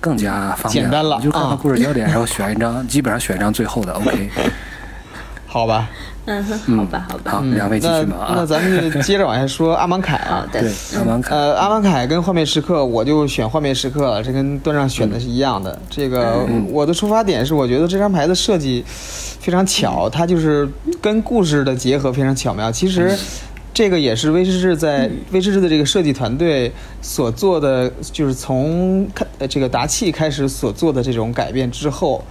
更加方便简单了我就看啊看故事焦点，然后选一张，基本上选一张最后的 OK。[laughs] 好吧，嗯哼，好吧，好吧，好，两位继那续吧那啊。咱们就接着往下说阿芒凯。啊对，，阿芒凯，呃，阿芒凯跟幻灭时刻，我就选幻灭时刻了，这跟段上选的是一样的。这个、我的出发点是，我觉得这张牌的设计非常巧，它就是跟故事的结合非常巧妙。其实这个也是威士忌在威士忌的这个设计团队所做的，就是从开呃这个达契开始所做的这种改变之后。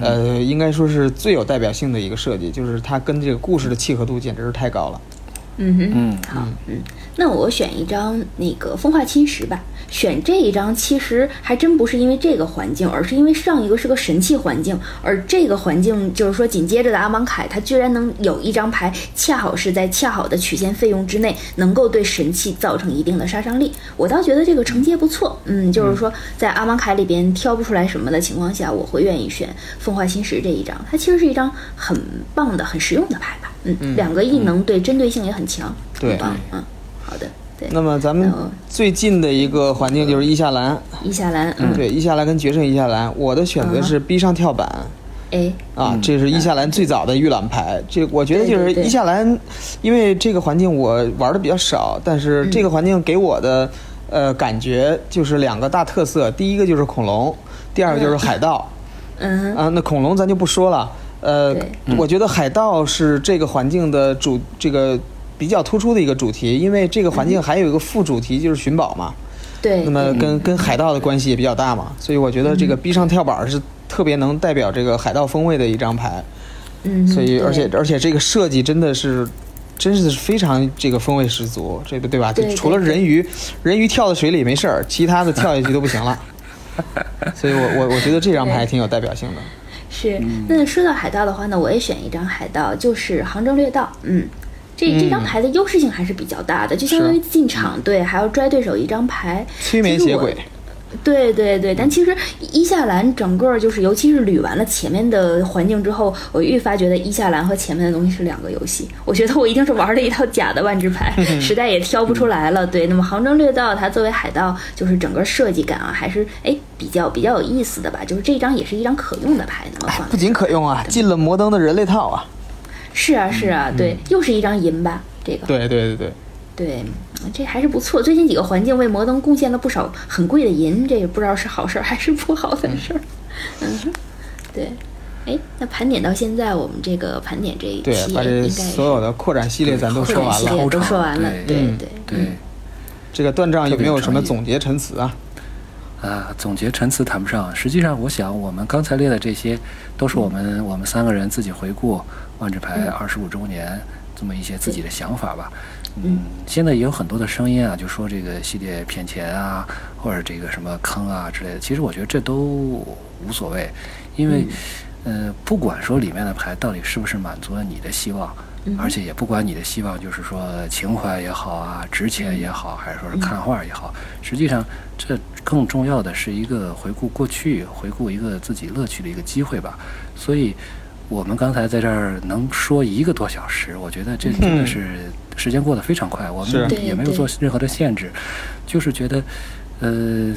呃，应该说是最有代表性的一个设计，就是它跟这个故事的契合度简直是太高了。嗯哼，嗯。好，嗯，那我选一张那个风化侵蚀吧。选这一张其实还真不是因为这个环境，而是因为上一个是个神器环境，而这个环境就是说紧接着的阿芒凯，他居然能有一张牌，恰好是在恰好的曲线费用之内，能够对神器造成一定的杀伤力。我倒觉得这个承接不错，嗯，就是说在阿芒凯里边挑不出来什么的情况下，我会愿意选风化侵蚀这一张。它其实是一张很棒的、很实用的牌吧，嗯，两个异能对针对性也很强，对很棒，嗯，好的，对。那么咱们最近的一个环境就是伊夏兰，伊夏兰，嗯，对，伊夏兰跟决胜伊夏兰，我的选择是逼上跳板。哎，啊，这是伊夏兰最早的预览牌。这我觉得就是伊夏兰，因为这个环境我玩的比较少，但是这个环境给我的呃感觉就是两个大特色，第一个就是恐龙，第二个就是海盗。[laughs] 嗯，啊，那恐龙咱就不说了。呃，我觉得海盗是这个环境的主，这个比较突出的一个主题，因为这个环境还有一个副主题就是寻宝嘛。对，那么跟跟海盗的关系也比较大嘛，所以我觉得这个逼上跳板是特别能代表这个海盗风味的一张牌。嗯，所以而且而且这个设计真的是。真是非常这个风味十足，这个对吧？就除了人鱼，人鱼跳到水里没事儿，其他的跳下去都不行了。[laughs] 所以我我我觉得这张牌挺有代表性的。是。那说到海盗的话呢，我也选一张海盗，就是杭州掠盗，嗯。这这张牌的优势性还是比较大的，就相当于进场对，还要拽对手一张牌，催眠其实我邪鬼，对对对，但其实伊夏兰整个就是，尤其是捋完了前面的环境之后，我愈发觉得伊夏兰和前面的东西是两个游戏。我觉得我一定是玩了一套假的万智牌，[laughs] 实在也挑不出来了。对，那么航征掠盗它作为海盗，就是整个设计感啊，还是哎比较比较有意思的吧。就是这张也是一张可用的牌，那么放不仅可用啊，进了摩登的人类套啊。是啊是啊，对，又是一张银吧，这个对对对对，对，这还是不错。最近几个环境为摩登贡献了不少很贵的银，这也不知道是好事儿还是不好的事儿。嗯哼，对。哎，那盘点到现在，我们这个盘点这一对，期把这应该所有的扩展系列咱都说完了。都说完了，对嗯对对这个断账有没有什么总结陈词啊？啊，总结陈词谈不上。实际上，我想我们刚才列的这些，都是我们我们三个人自己回顾万智牌二十五周年这么一些自己的想法吧。嗯，现在也有很多的声音啊，就说这个系列骗钱啊，或者这个什么坑啊之类的。其实我觉得这都无所谓，因为，呃，不管说里面的牌到底是不是满足了你的希望，而且也不管你的希望就是说情怀也好啊，值钱也好，还是说是看画也好，实际上这更重要的是一个回顾过去、回顾一个自己乐趣的一个机会吧。所以，我们刚才在这儿能说一个多小时，我觉得这真的是时间过得非常快。我们也没有做任何的限制，就是觉得，呃，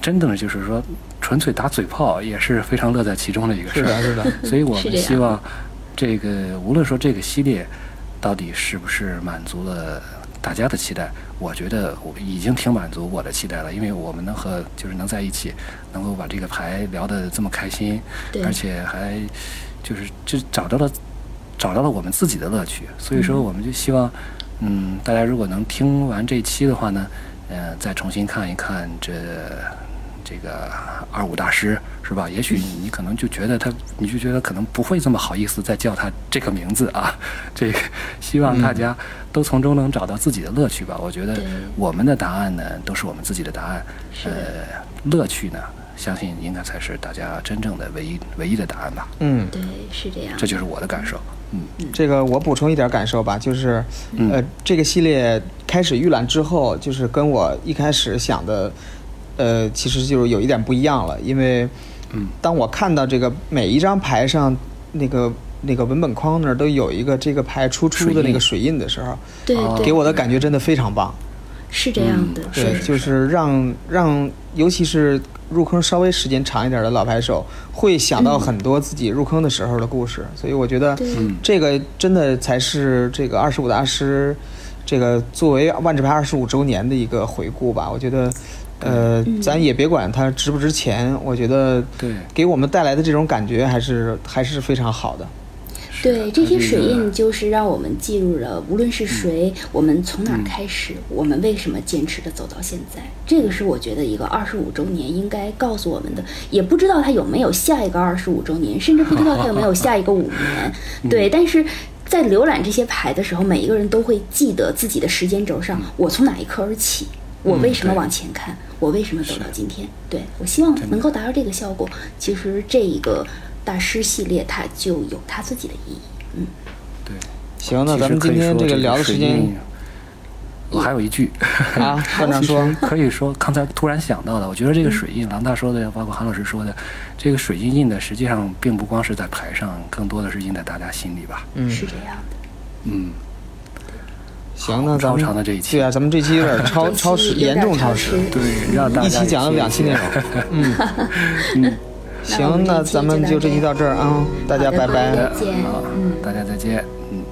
真的就是说，纯粹打嘴炮也是非常乐在其中的一个事儿。是的，是的。所以我们希望，这个无论说这个系列到底是不是满足了大家的期待。我觉得我已经挺满足我的期待了，因为我们能和就是能在一起，能够把这个牌聊得这么开心，而且还就是就找到了找到了我们自己的乐趣，所以说我们就希望，嗯，大家如果能听完这期的话呢，呃，再重新看一看这。这个二五大师是吧？也许你可能就觉得他，你就觉得可能不会这么好意思再叫他这个名字啊。[laughs] 这个希望大家都从中能找到自己的乐趣吧。我觉得我们的答案呢，都是我们自己的答案。呃，乐趣呢，相信应该才是大家真正的唯一唯一的答案吧。嗯，对，是这样。这就是我的感受。嗯，这个我补充一点感受吧，就是呃，这个系列开始预览之后，就是跟我一开始想的。呃，其实就是有一点不一样了，因为，嗯，当我看到这个每一张牌上那个那个文本框那儿都有一个这个牌出出的那个水印的时候，对，给我的感觉真的非常棒。是这样的，对，就是让让，尤其是入坑稍微时间长一点的老牌手，会想到很多自己入坑的时候的故事，所以我觉得这个真的才是这个二十五大师这个作为万智牌二十五周年的一个回顾吧，我觉得。呃，咱也别管它值不值钱，我觉得对。给我们带来的这种感觉还是还是非常好的。对，这些水印就是让我们记录了，无论是谁，我们从哪儿开始，我们为什么坚持的走到现在。这个是我觉得一个二十五周年应该告诉我们的。也不知道它有没有下一个二十五周年，甚至不知道它有没有下一个五年。[laughs] 对，但是在浏览这些牌的时候，每一个人都会记得自己的时间轴上，我从哪一刻而起。我为什么往前看？我为什么走到今天？对我希望能够达到这个效果。其实这一个大师系列它就有它自己的意义。嗯，对。行，那咱们今天这个聊的时间，我还有一句。啊，[laughs] 班长说，可以说刚才突然想到的，我觉得这个水印，郎大说的，包括韩老师说的，这个水印印的实际上并不光是在牌上，更多的是印在大家心里吧。嗯，是这样的。嗯。行，那咱们这一期。对啊，咱们这期有点 [laughs] 超超时，严重超时，对，让大家一期讲了两期内容，嗯。嗯，[laughs] 行，那咱们就这期到这儿啊，大家拜拜，再见，大家再见，嗯。